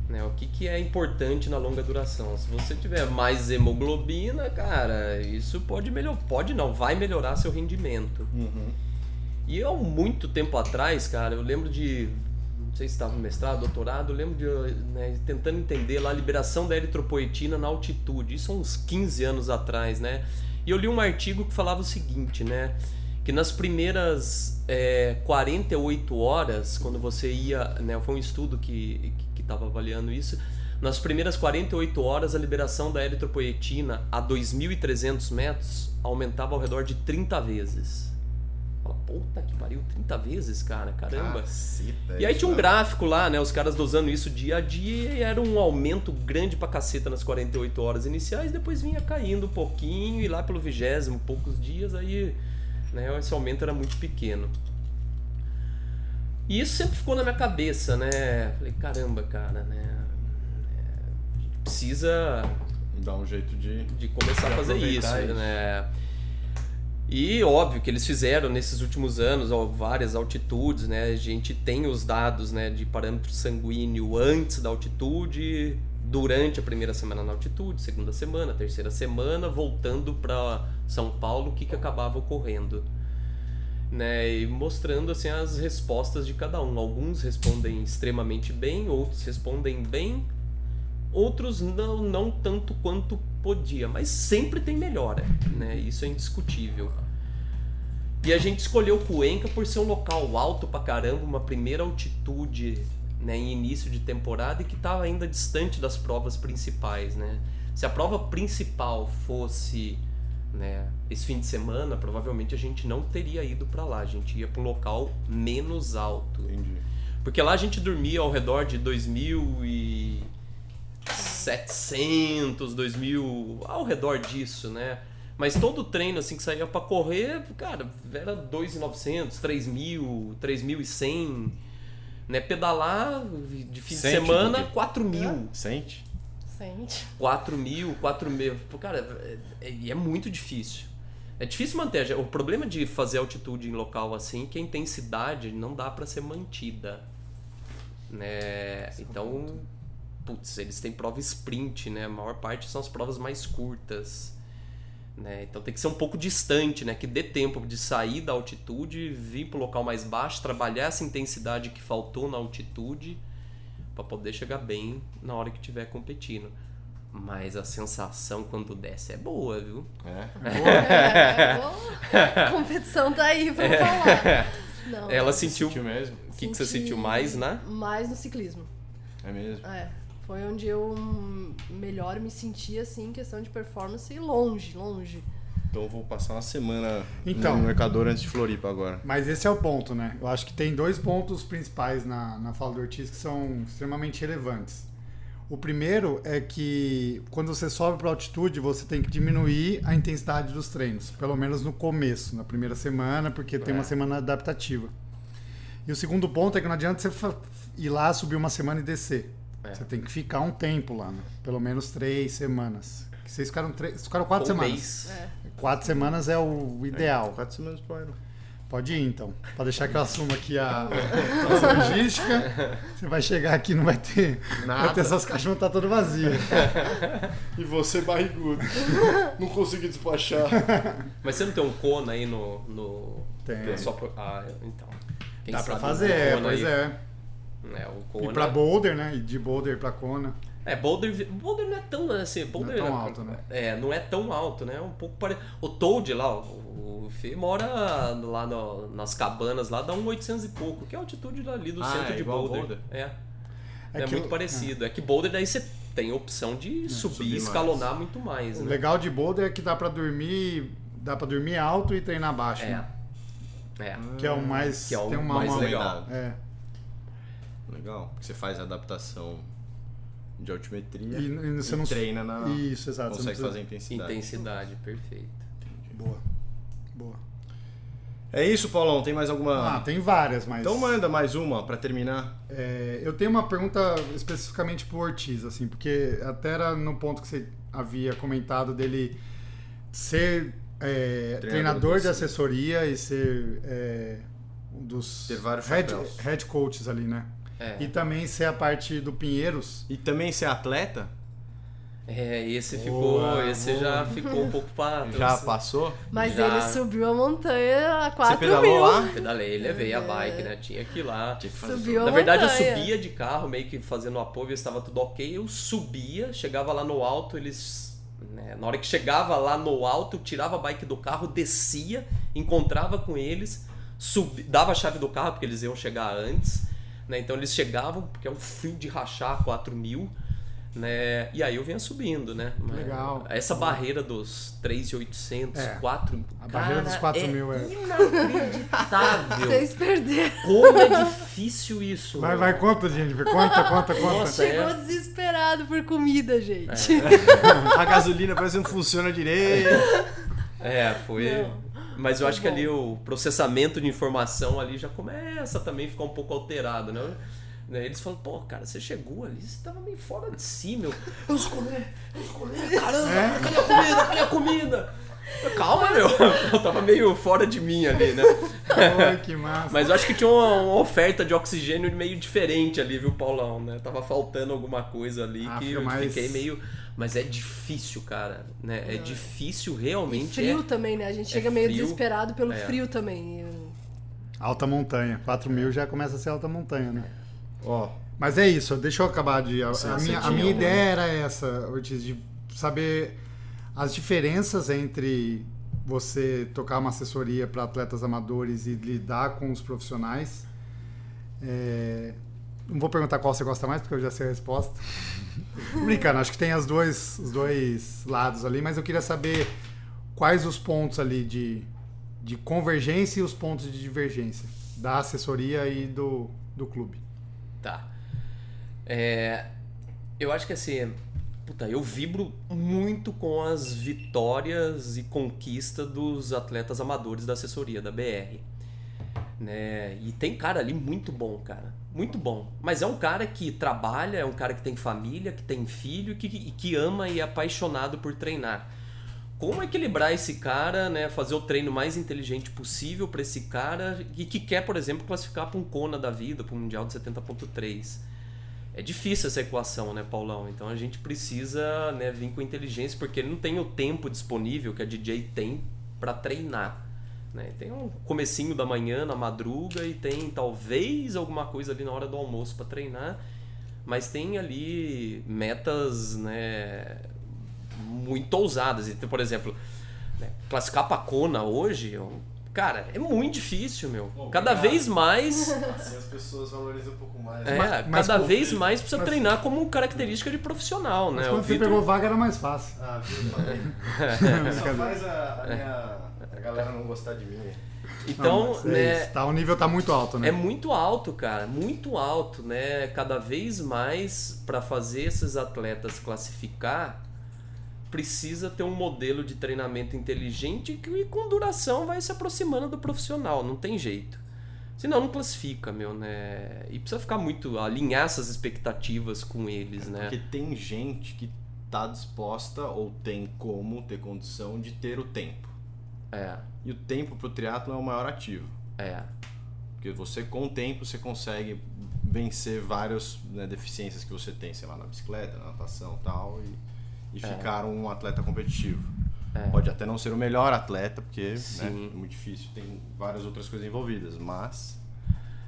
Né, o que, que é importante na longa duração? Se você tiver mais hemoglobina, cara, isso pode melhorar. Pode não, vai melhorar seu rendimento. E eu, muito tempo atrás, cara, eu lembro de. Não sei se estava no mestrado, doutorado, eu lembro de né, tentando entender lá a liberação da eritropoetina na altitude. Isso há uns 15 anos atrás, né? E eu li um artigo que falava o seguinte, né? Que nas primeiras é, 48 horas, quando você ia. Né, foi um estudo que estava avaliando isso. Nas primeiras 48 horas, a liberação da eritropoetina a 2.300 metros aumentava ao redor de 30 vezes. Fala, puta que pariu, 30 vezes, cara, caramba. Caceta, E aí tinha um é- gráfico lá, né? Os caras dosando isso dia a dia e era um aumento grande pra caceta nas 48 horas iniciais, depois vinha caindo um pouquinho e lá pelo vigésimo, poucos dias, aí né, esse aumento era muito pequeno. E isso sempre ficou na minha cabeça, né? Falei, caramba, cara, né? é, A gente precisa Dá um jeito de. de começar De a fazer isso, isso. né? E óbvio que eles fizeram nesses últimos anos ó, várias altitudes, né? A gente tem os dados né, de parâmetro sanguíneo antes da altitude, durante a primeira semana na altitude, segunda semana, terceira semana, voltando para São Paulo, o que, que acabava ocorrendo. Né, e mostrando assim as respostas de cada um. Alguns respondem extremamente bem, outros respondem bem, outros não, não tanto quanto podia, mas sempre tem melhora, né? Isso é indiscutível. E a gente escolheu Cuenca por ser um local alto pra caramba, uma primeira altitude né, em início de temporada e que estava ainda distante das provas principais, né? Se a prova principal fosse né, esse fim de semana, provavelmente a gente não teria ido para lá, a gente ia para um local menos alto. Entendi. Porque lá a gente dormia ao redor de 2.700, 2.000, ao redor disso, né? Mas todo treino assim que saía para correr, cara, era 2.900, 3.000, 3.100, né? Pedalar de fim Sente de semana, do quê? 4.000. Sente? Sente. 4 mil, 4 mil. Pô, Cara, é, é- é muito difícil. É difícil manter. O problema de fazer altitude em local assim é que a intensidade não dá pra ser mantida. Né? Então, putz, eles têm prova sprint, né? A maior parte são as provas mais curtas. Né? Então tem que ser um pouco distante, né? Que dê tempo de sair da altitude, vir pro local mais baixo, trabalhar essa intensidade que faltou na altitude para poder chegar bem na hora que estiver competindo. Mas a sensação quando desce é boa, viu? É. É, boa. A <laughs> competição tá aí pra falar. Não, Ela Você sentiu. sentiu mesmo? O que, que você senti sentiu mais, né? Mais no ciclismo. É mesmo? É. Foi onde eu melhor me senti, assim, em questão de performance longe, longe. Então eu vou passar uma semana Então. no mercador antes de Floripa agora. Mas esse é o ponto, né? Eu acho que tem dois pontos principais na, na fala do Ortiz que são extremamente relevantes. O primeiro é que quando você sobe para altitude, você tem que diminuir a intensidade dos treinos, pelo menos no começo, na primeira semana, porque tem É. uma semana adaptativa. E o segundo ponto é que não adianta você ir lá, subir uma semana e descer. É. Você tem que ficar um tempo lá, né? pelo menos três semanas. Vocês ficaram, três, vocês ficaram quatro Um semanas. É. Quatro semanas é o ideal. Quatro semanas pro Iron. Pode ir então. Pra deixar que eu assuma aqui a, <laughs> a logística. Você vai chegar aqui não vai ter. Vai ter essas caixas vão estar todas vazias. <laughs> E você barrigudo. Não consegui despachar. Mas você não tem um Kona aí no. no... Tem. É só pro- Ah, então. Quem Dá pra sabe fazer, um é, pois aí. é. É, o E Kona. pra Boulder, né? E de Boulder pra Kona. É, Boulder, Boulder não é tão assim, Boulder tão alto, né? É, não é tão alto, né? É um pouco parecido. O Toad lá, o, o Fê mora lá no- nas cabanas lá, dá um 800 e pouco, que é a altitude ali do Ah, centro é de Boulder. Boulder? É. É É, muito o- parecido. É. que Boulder daí você tem a opção de subir subir e mais. escalonar muito mais, O né? legal de Boulder é que dá pra dormir. Dá pra dormir alto e treinar baixo. É. né? É. Que é o mais. Que é o tem uma, mais legal. É. Legal. Porque você faz a adaptação de altimetria E, e você não. treina na. Isso, exato. Consegue precisa- fazer intensidade. Intensidade, perfeito. Boa. Boa. É isso, Paulão? Tem mais alguma. Ah, tem várias, mas. Então manda mais uma pra terminar. É, eu tenho uma pergunta especificamente pro Ortiz, assim, porque até era no ponto que você havia comentado dele ser é, Treinador treinador de assessoria e ser é, um dos Ter vários head, head coaches ali, né? É. E também ser a parte do Pinheiros. E também ser atleta? É, esse ficou. Boa, esse boa. já ficou um pouco pra. Já passou? Mas Já. ele subiu a montanha a Você 4 pedalou mil. lá? Pedalei, levei a bike, né? Tinha que ir lá. Tinha que fazer Subiu a Na verdade, eu montanha. subia de carro, meio que fazendo apoio, estava tudo ok. Eu subia, chegava lá no alto, eles. né, na hora que chegava lá no alto, eu tirava a bike do carro, descia, encontrava com eles, subi, dava a chave do carro, porque eles iam chegar antes. Né, então eles chegavam, porque é um fio de rachar 4 mil. Né, e aí eu vinha subindo, né? Legal. Essa barreira dos 3,800, É. 4 A barreira dos 4 mil é- Inacreditável. <laughs> Vocês perderam. Como é difícil isso. Vai, mano. vai, conta, Jennifer. Conta, conta, conta. Nossa, Chegou é. desesperado por comida, gente. <laughs> A gasolina parece que não funciona direito. É, foi. Não. Mas eu Tá acho que ali o processamento de informação ali já começa também a ficar um pouco alterado, né? Né? Eles falam, pô, cara, você chegou ali, você tava meio fora de si, meu. Eu escolhi, eu escolhi, caramba, É? cadê a comida? Cadê a comida? Calma, meu. Eu tava meio fora de mim ali, né? Oi, que massa. Mas eu acho que tinha uma, uma oferta de oxigênio meio diferente ali, viu, Paulão, né? Tava faltando alguma coisa ali Ah, que eu mais- fiquei meio... Mas é difícil, cara, né? É difícil realmente. E frio é... também, né? A gente é chega meio frio. desesperado pelo É. frio também. Alta montanha. 4 mil já começa a ser alta montanha, né? Ó, Mas é isso, deixa eu acabar de. A, Sim, a minha, a minha ideia era essa, Ortiz, de saber as diferenças entre você tocar uma assessoria para atletas amadores e lidar com os profissionais. É, Não vou perguntar qual você gosta mais, porque eu já sei a resposta. Brincando, acho que tem as dois, os dois lados ali, mas eu queria saber quais os pontos ali de, de convergência e os pontos de divergência da assessoria e do, do clube. Tá. É, eu acho que assim, puta, eu vibro muito com as vitórias e conquista dos atletas amadores da assessoria da BR. Né? E tem cara ali muito bom, cara. Muito bom. Mas é um cara que trabalha, é um cara que tem família, que tem filho, que, que, ama e é apaixonado por treinar. Como equilibrar esse cara, né? Fazer o treino mais inteligente possível para esse cara e que quer, por exemplo, classificar para um Kona da vida, para um Mundial de 70.3. É difícil essa equação, né, Paulão? Então a gente precisa né, vir com inteligência, porque ele não tem o tempo disponível que a DJ tem para treinar. Né? Tem um comecinho da manhã, na madruga, e tem talvez alguma coisa ali na hora do almoço para treinar, mas tem ali metas né, muito ousadas. Então, por exemplo, né, classificar pra Kona hoje, é um- cara, é muito difícil, meu. Pô, Cada obrigado. vez mais assim as pessoas valorizam um pouco mais. é, Mas- mas cada vez mais precisa mas- treinar como característica de profissional, Mas né? quando O você Vitor- pegou vaga era mais fácil. Ah, viu? Eu falei. <laughs> Só faz a, a minha. A galera não gostar de mim. Então, Não, é né, isso, tá, o nível tá muito alto, né? é muito alto, cara, muito alto, né? Cada vez mais para fazer esses atletas classificar, precisa ter um modelo de treinamento inteligente que com duração vai se aproximando do profissional, não tem jeito. Senão não classifica, meu, né? E precisa ficar muito alinhar essas expectativas com eles, né? Porque tem gente que tá disposta ou tem como ter condição de ter o tempo. É, E o tempo pro triatlo é o maior ativo. é. Porque você, com o tempo, você consegue vencer várias né, deficiências que você tem, sei lá, na bicicleta, na natação e tal, e, e É. ficar um atleta competitivo. É. Pode até não ser o melhor atleta, porque né, é muito difícil, tem várias outras coisas envolvidas, mas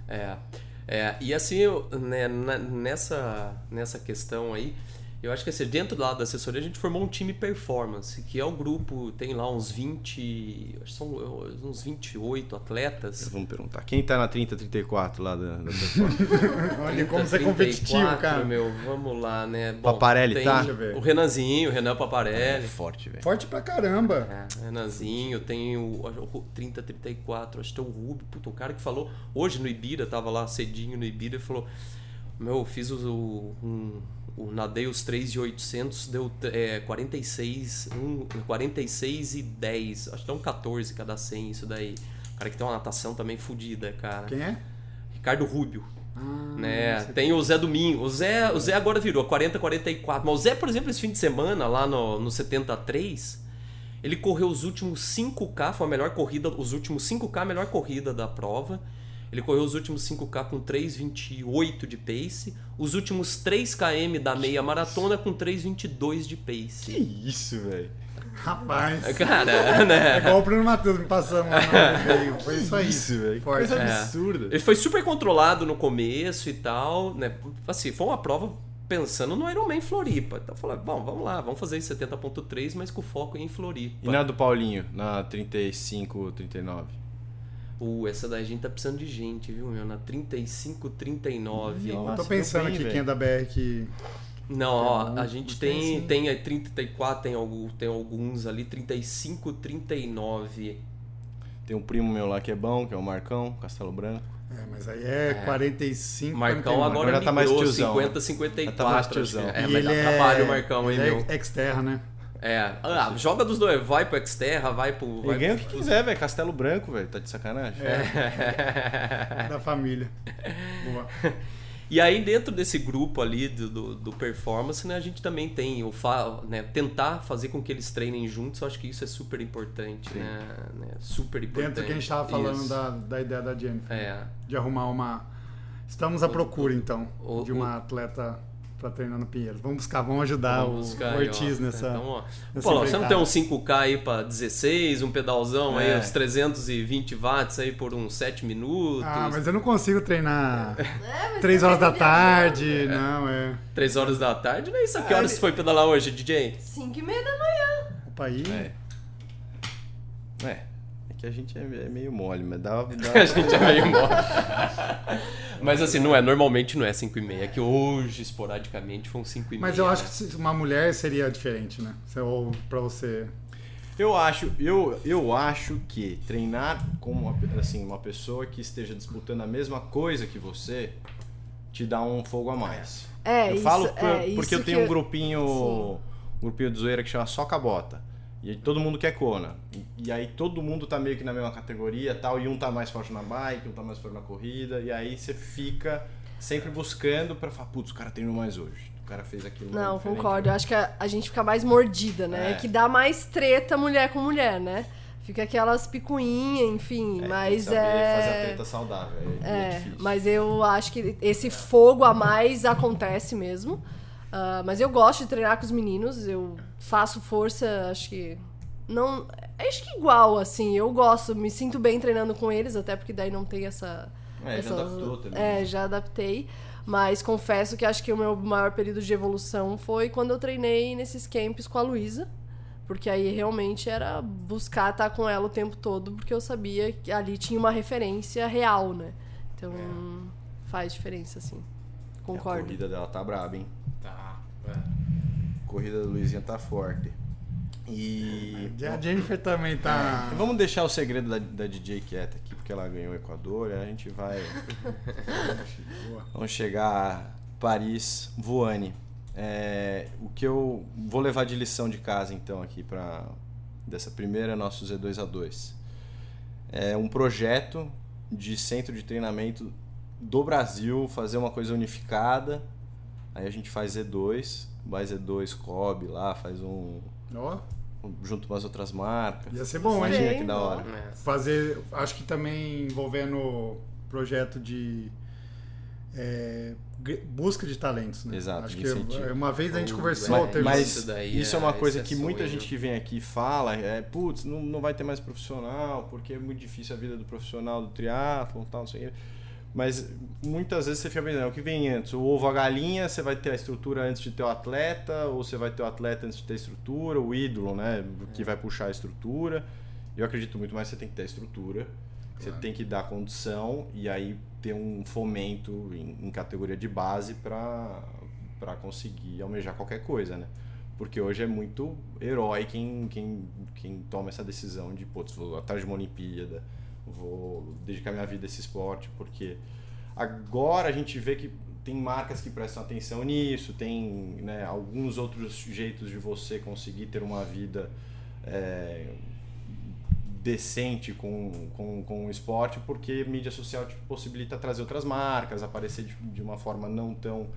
É, é, e assim, eu, né, nessa, nessa questão aí, eu acho que assim, dentro lá da assessoria a gente formou um time performance, que é o grupo, tem lá uns 20, acho que são uns 28 atletas. vamos perguntar. Quem tá na 30, 34 lá da, da performance? <laughs> Olha como você é 34, competitivo, cara. Meu, vamos lá, né? Bom, Paparelli tem tá? O Renanzinho, o Renan é Paparelli. forte, velho. Forte pra caramba. É, Renanzinho, tem o, o 30, 34, acho que tem o Rubio, puta, o cara que falou, hoje no Ibira, tava lá cedinho no Ibira e falou, meu, fiz o, um, o nadei os 3 e 800, deu é, 46, um, 46 e 10, acho que dá um 14 cada 100 isso daí. O cara que tem uma natação também fodida, cara. Quem é? Ricardo Rubio. Ah, Né? Tem o Zé Domingo. O Zé, o Zé agora virou 40, 44. Mas o Zé, por exemplo, esse fim de semana, lá no, no 73, ele correu os últimos 5K, foi a melhor corrida, os últimos 5K, a melhor corrida da prova. Ele correu os últimos 5K com 3,28 de pace. Os últimos 3 km da meia maratona com 3,22 de pace. Que isso, velho. Rapaz. Cara, <laughs> É né? igual o Bruno Matheus me passando lá no <laughs> meio. Foi isso aí. Isso, velho. Coisa É. absurda. Ele foi super controlado no começo e tal, né? Assim, foi uma prova pensando no Ironman Floripa. Então falou, bom, vamos lá, vamos fazer em 70.3, mas com foco em Floripa. E na do Paulinho, na 35, 39? Uh, essa daí a gente tá precisando de gente, viu, meu? Na 35, 39. Nossa, Eu tô pensando bem, aqui quem é da BR que. Não, ó, a gente tem tem, sim. tem aí 34, tem, algum, tem alguns ali, 35, 39. Tem um primo meu lá que é bom, que é o Marcão, Castelo Branco. É, mas aí é, 45. Marcão 49. agora já tá mais tiozão, 50, né? 54. Já tá mais que tiozão. É, E mas ele dá é- trabalho o Marcão, hein, ele meu? é exterra, né? É, ah, joga dos dois, vai pro Xterra, vai pro. Vai ganha o que quiser, velho. Castelo Branco, velho. Tá de sacanagem? É. <laughs> Da família. Boa. E aí, dentro desse grupo ali do, do, do performance, né, a gente também tem o fa né, tentar fazer com que eles treinem juntos. Eu acho que isso é super importante, né, né? Super importante. Dentro do que a gente estava falando da, da ideia da Jennifer. É. De arrumar uma. Estamos à procura, então, o, de uma atleta para treinar no Pinheiros. Vamos buscar, vamos ajudar vamos buscar, o Ortiz aí, nessa. Então, ó, nessa Pô, você não tem um 5K aí para 16, um pedalzão é. aí, uns 320 watts aí por uns 7 minutos? Ah, mas eu não consigo treinar é, <laughs> 3 horas da tarde, não, é. 3 horas da tarde? Não é isso. A que horas você foi pedalar hoje, DJ? 5 e meia da manhã. Opa, aí. É. É. Que a gente é, é meio mole, mas dá. dá... <laughs> a gente é meio mole. Mas assim, não é, normalmente não é 5 e meia, é que hoje, esporadicamente, foi um 5 e meia. Mas eu acho que uma mulher seria diferente, né? Ou pra você. Eu acho, eu, eu acho que treinar com uma, assim, uma pessoa que esteja disputando a mesma coisa que você te dá um fogo a mais. É, eu isso, falo é, porque eu tenho um grupinho, um grupinho de zoeira que chama Só Cabota. E todo mundo quer Kona. E, e, aí todo mundo tá meio que na mesma categoria tal, e um tá mais forte na bike, um tá mais forte na corrida, e aí você fica sempre buscando para falar, putz, o cara treinou mais hoje. O cara fez aquilo. Não, concordo. Eu acho que a, a, gente fica mais mordida, né? É. Que dá mais treta mulher com mulher, né? Fica aquelas picuinhas, enfim, é, mas é. Fazer a treta saudável. É, é, é mas eu acho que esse fogo a mais acontece mesmo. Uh, mas eu gosto de treinar com os meninos, eu faço força, acho que. Não. Acho que igual, assim. Eu gosto, me sinto bem treinando com eles, até porque daí não tem essa. É, essa, já adaptou também. É, já adaptei. Mas confesso que acho que o meu maior período de evolução foi quando eu treinei nesses camps com a Luísa. Porque aí realmente era buscar estar com ela o tempo todo, porque eu sabia que ali tinha uma referência real, né? Então é. faz diferença, assim. Concordo. a corrida dela tá braba, hein? Tá. É. A corrida da Luizinha tá forte. E. A Jennifer também tá. É, vamos deixar o segredo da, da DJ quieta aqui, porque ela ganhou o Equador. E a gente vai. <laughs> vamos chegar a Paris voane. É, o que eu vou levar de lição de casa então aqui para dessa primeira nosso Z2A2 é um projeto de centro de treinamento do Brasil fazer uma coisa unificada aí a gente faz Z2 vai Z2 Cobb lá faz um oh. junto com as outras marcas ia ser bom Imagina hein? que da hora é. fazer acho que também envolvendo projeto de é, busca de talentos, né? Exato. Acho que uma vez a gente conversou, mas, mas isso, isso é, é uma coisa que muita gente que vem aqui fala, é, putz, não, não vai ter mais profissional, porque é muito difícil a vida do profissional do triatlo, tal, não sei o Mas muitas vezes você fica pensando, o que vem antes? O ovo, a galinha, você vai ter a estrutura antes de ter o atleta, ou você vai ter o atleta antes de ter a estrutura, o ídolo, né, que vai puxar a estrutura. Eu acredito muito mais que você tem que ter a estrutura, você tem que dar condição e aí ter um fomento em, em categoria de base para conseguir almejar qualquer coisa, né? Porque hoje é muito herói quem, quem, quem toma essa decisão de, vou atrás de uma Olimpíada, vou dedicar minha vida a esse esporte, porque agora a gente vê que tem marcas que prestam atenção nisso, tem né, alguns outros jeitos de você conseguir ter uma vida é, decente com, com, com o esporte, porque mídia social te possibilita trazer outras marcas, aparecer de, de uma forma não tão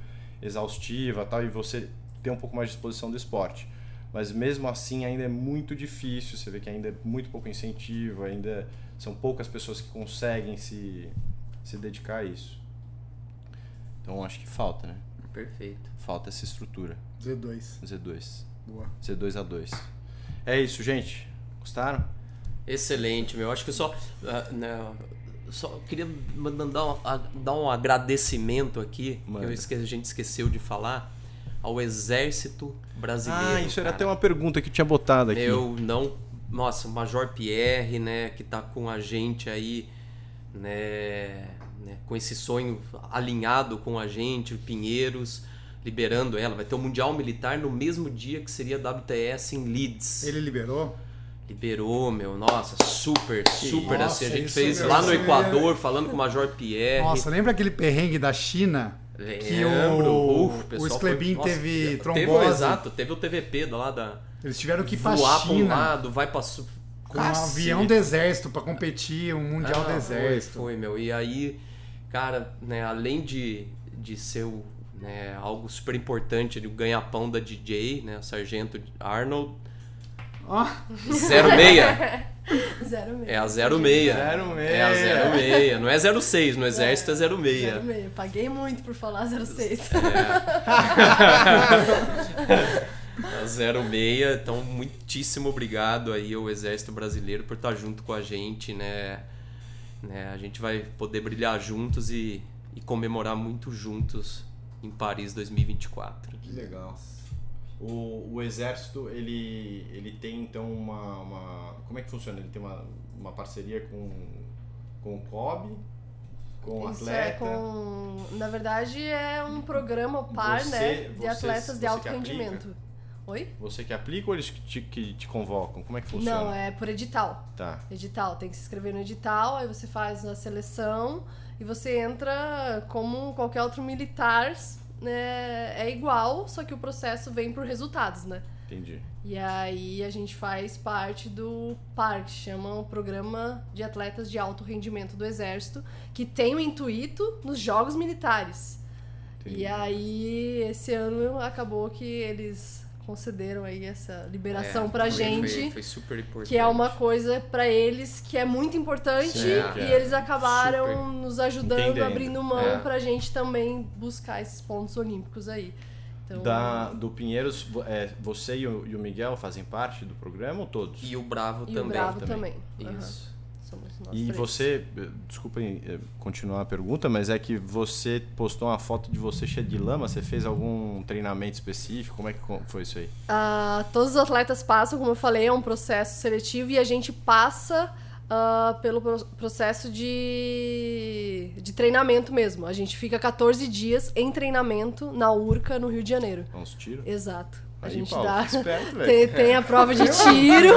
exaustiva tal, e você ter um pouco mais de exposição do esporte. Mas mesmo assim ainda é muito difícil, você vê que ainda é muito pouco incentivo, ainda são poucas pessoas que conseguem se, se dedicar a isso. Então acho que falta, né? Perfeito. Falta essa estrutura. Z2. Z2. Boa. Z2A2. É isso, gente. Gostaram? Excelente, meu. Acho que só. Uh, né, só queria dar um, dar um agradecimento aqui, Manda. que esque, a gente esqueceu de falar, ao Exército Brasileiro. Ah, isso cara. era até uma pergunta que eu tinha botado aqui. Eu não. Nossa, o Major Pierre, né, que tá com a gente aí, né, né, com esse sonho alinhado com a gente, o Pinheiros liberando ela. Vai ter o Mundial Militar no mesmo dia que seria a WTS em Leeds. Ele liberou? Liberou, meu, nossa, super, super nossa, assim. A gente fez lá no Equador, é... falando com o Major Pierre. Nossa, lembra aquele perrengue da China? Que o, Uf, o Sklebin teve trombose. Teve, exato, teve o TVP lá da. Eles tiveram que ir pra voar. Pra um lado, vai pra. Com um avião do exército pra competir, um mundial ah, do exército. Foi, foi, meu. E aí, cara, né, além de, de ser o, né, algo super importante, de ganha-pão da DJ, né? O Sargento Arnold. Ó, 06. Zero <laughs> É a 06. 06. É a 06. Não é 06, no exército é 06. Zero meio. Paguei muito por falar 06. A <laughs> <laughs> 06, então muitíssimo obrigado aí ao Exército Brasileiro por estar junto com a gente, né? né? A gente vai poder brilhar juntos e, e comemorar muito juntos em Paris 2024. Que legal. O, o exército, ele, ele tem então uma, uma. Como é que funciona? Ele tem uma, uma parceria com, com o COB, com o Isso atleta. é com. Na verdade, é um programa par, Você- né? De você- atletas você de alto aplica? Oi? Você que aplica ou eles que te, que te convocam? Como é que funciona? Não, é por edital. Tá. Edital, tem que se inscrever no edital, aí você faz a seleção e você entra como qualquer outro militar, né? É igual, só que o processo vem por resultados, né? Entendi. E aí a gente faz parte do PAR, que chama o Programa de Atletas de Alto Rendimento do Exército, que tem o intuito nos Jogos Militares. Entendi. E aí, esse ano acabou que eles concederam aí essa liberação É, pra foi- gente. Foi, foi super importante. Que é uma coisa pra eles que é muito importante Sim, e é. eles acabaram Super. nos ajudando, Entendendo. abrindo mão É. pra gente também buscar esses pontos olímpicos aí. Então, Da, do Pinheiros, é, você e o, e o Miguel fazem parte do programa ou todos? E o Bravo e também. o Bravo também. também. Isso. Somos nós E três. você, eh, desculpem eh, continuar a pergunta, mas é que você postou uma foto de você cheia de lama, você fez algum treinamento específico? Como é que foi isso aí? Ah, todos os atletas passam, como eu falei, é um processo seletivo e a gente passa ah, pelo pro- processo de, de treinamento mesmo. A gente fica 14 dias em treinamento na URCA, no Rio de Janeiro. Uns tiros? Exato. A gente Paulo, dá. esperto. Tem, tem a prova de tiro,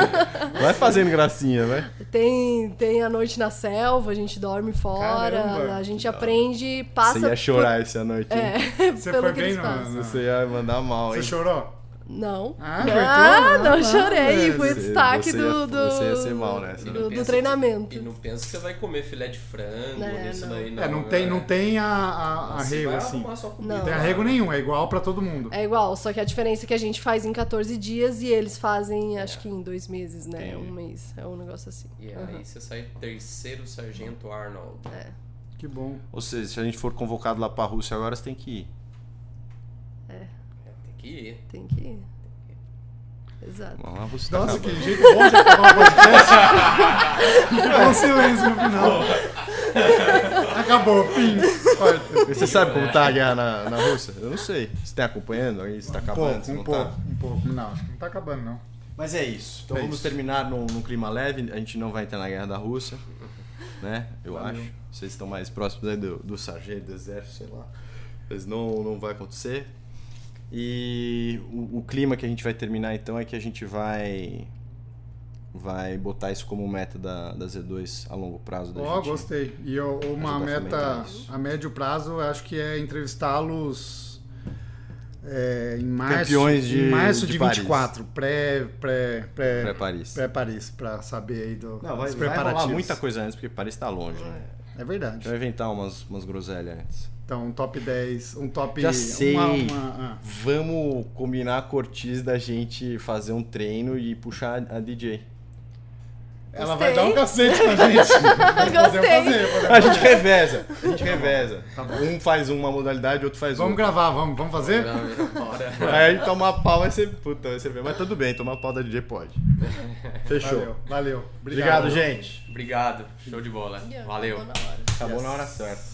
<laughs> Vai fazendo gracinha, vai. tem, tem a noite na selva, a gente dorme fora, Caramba. a gente aprende, passa. Você ia chorar essa noite. Por, é, Você pelo foi que bem no- no- Você ia mandar mal, você hein? chorou? Não. Ah, Ah, aguentou? não Ah, chorei. tá. Foi o destaque você do, ia- do, você ia ser mal nessa, E né? não do, do treinamento. Que, e não pensa que você vai comer filé de frango Não, nisso não. daí, não. É, não tem, não né? tem a, a, arrego, vai assim. Não. Tem arrego nenhum, é igual pra todo mundo. É igual, só que a diferença é que a gente faz em 14 dias e eles fazem, acho que em dois meses, né? Entendi. Um mês. É um negócio assim. E aí você sai terceiro sargento Arnold. É. Que bom. Ou seja, se a gente for convocado lá pra Rússia agora, você tem que ir. Tem que ir. Tem que ir. Exato. Vamos lá, você tá Nossa, acabando. que jeito bom de acabar o podcast. Ficou um silêncio no final. Acabou, fim. Corta. Você sabe como tá a guerra na, na Rússia? Eu não sei. Você tá acompanhando aí? Você tá Um acabando? pouco, um não pouco, tá? um pouco. Não, acho que não tá acabando, não. Mas é isso. Então É vamos isso. terminar num, num clima leve. A gente não vai entrar na guerra da Rússia, né? Eu Valeu. acho. Vocês estão mais próximos aí do, do sargento, do exército, sei lá. Mas não, não vai acontecer. E o, o clima que a gente vai terminar então é que a gente vai vai botar isso como meta da, da Z2 a longo prazo da Ó, gente. gostei. E eu- uma a meta isso. a médio prazo, acho que é entrevistá-los é, em março, Campeões de- em março de de, Paris. 24, pré pré pré Pra Paris. pré Paris, para saber aí do, Não, vai, dos vai rolar muita coisa antes, porque Paris tá longe, né? É verdade. vai inventar umas, umas groselhas antes. Então, um top 10, um top Já sei. uma- uma- ah. Vamos combinar com a Ortiz da gente fazer um treino e puxar a DJ. Ela Gostei. vai dar um cacete pra gente. <laughs> Gostei. fazer, podemos A gente reveza. A gente reveza. Tá bom. Um faz uma modalidade, outro faz Vamos outra. gravar, vamos, vamos fazer? Bora. <laughs> Aí tomar pau vai ser. Puta, vai ser bem. Mas tudo bem, tomar pau da DJ pode. <laughs> Fechou. Valeu, valeu. Obrigado, gente. Obrigado. Show de bola. Valeu. Boa na hora. Acabou na hora certa.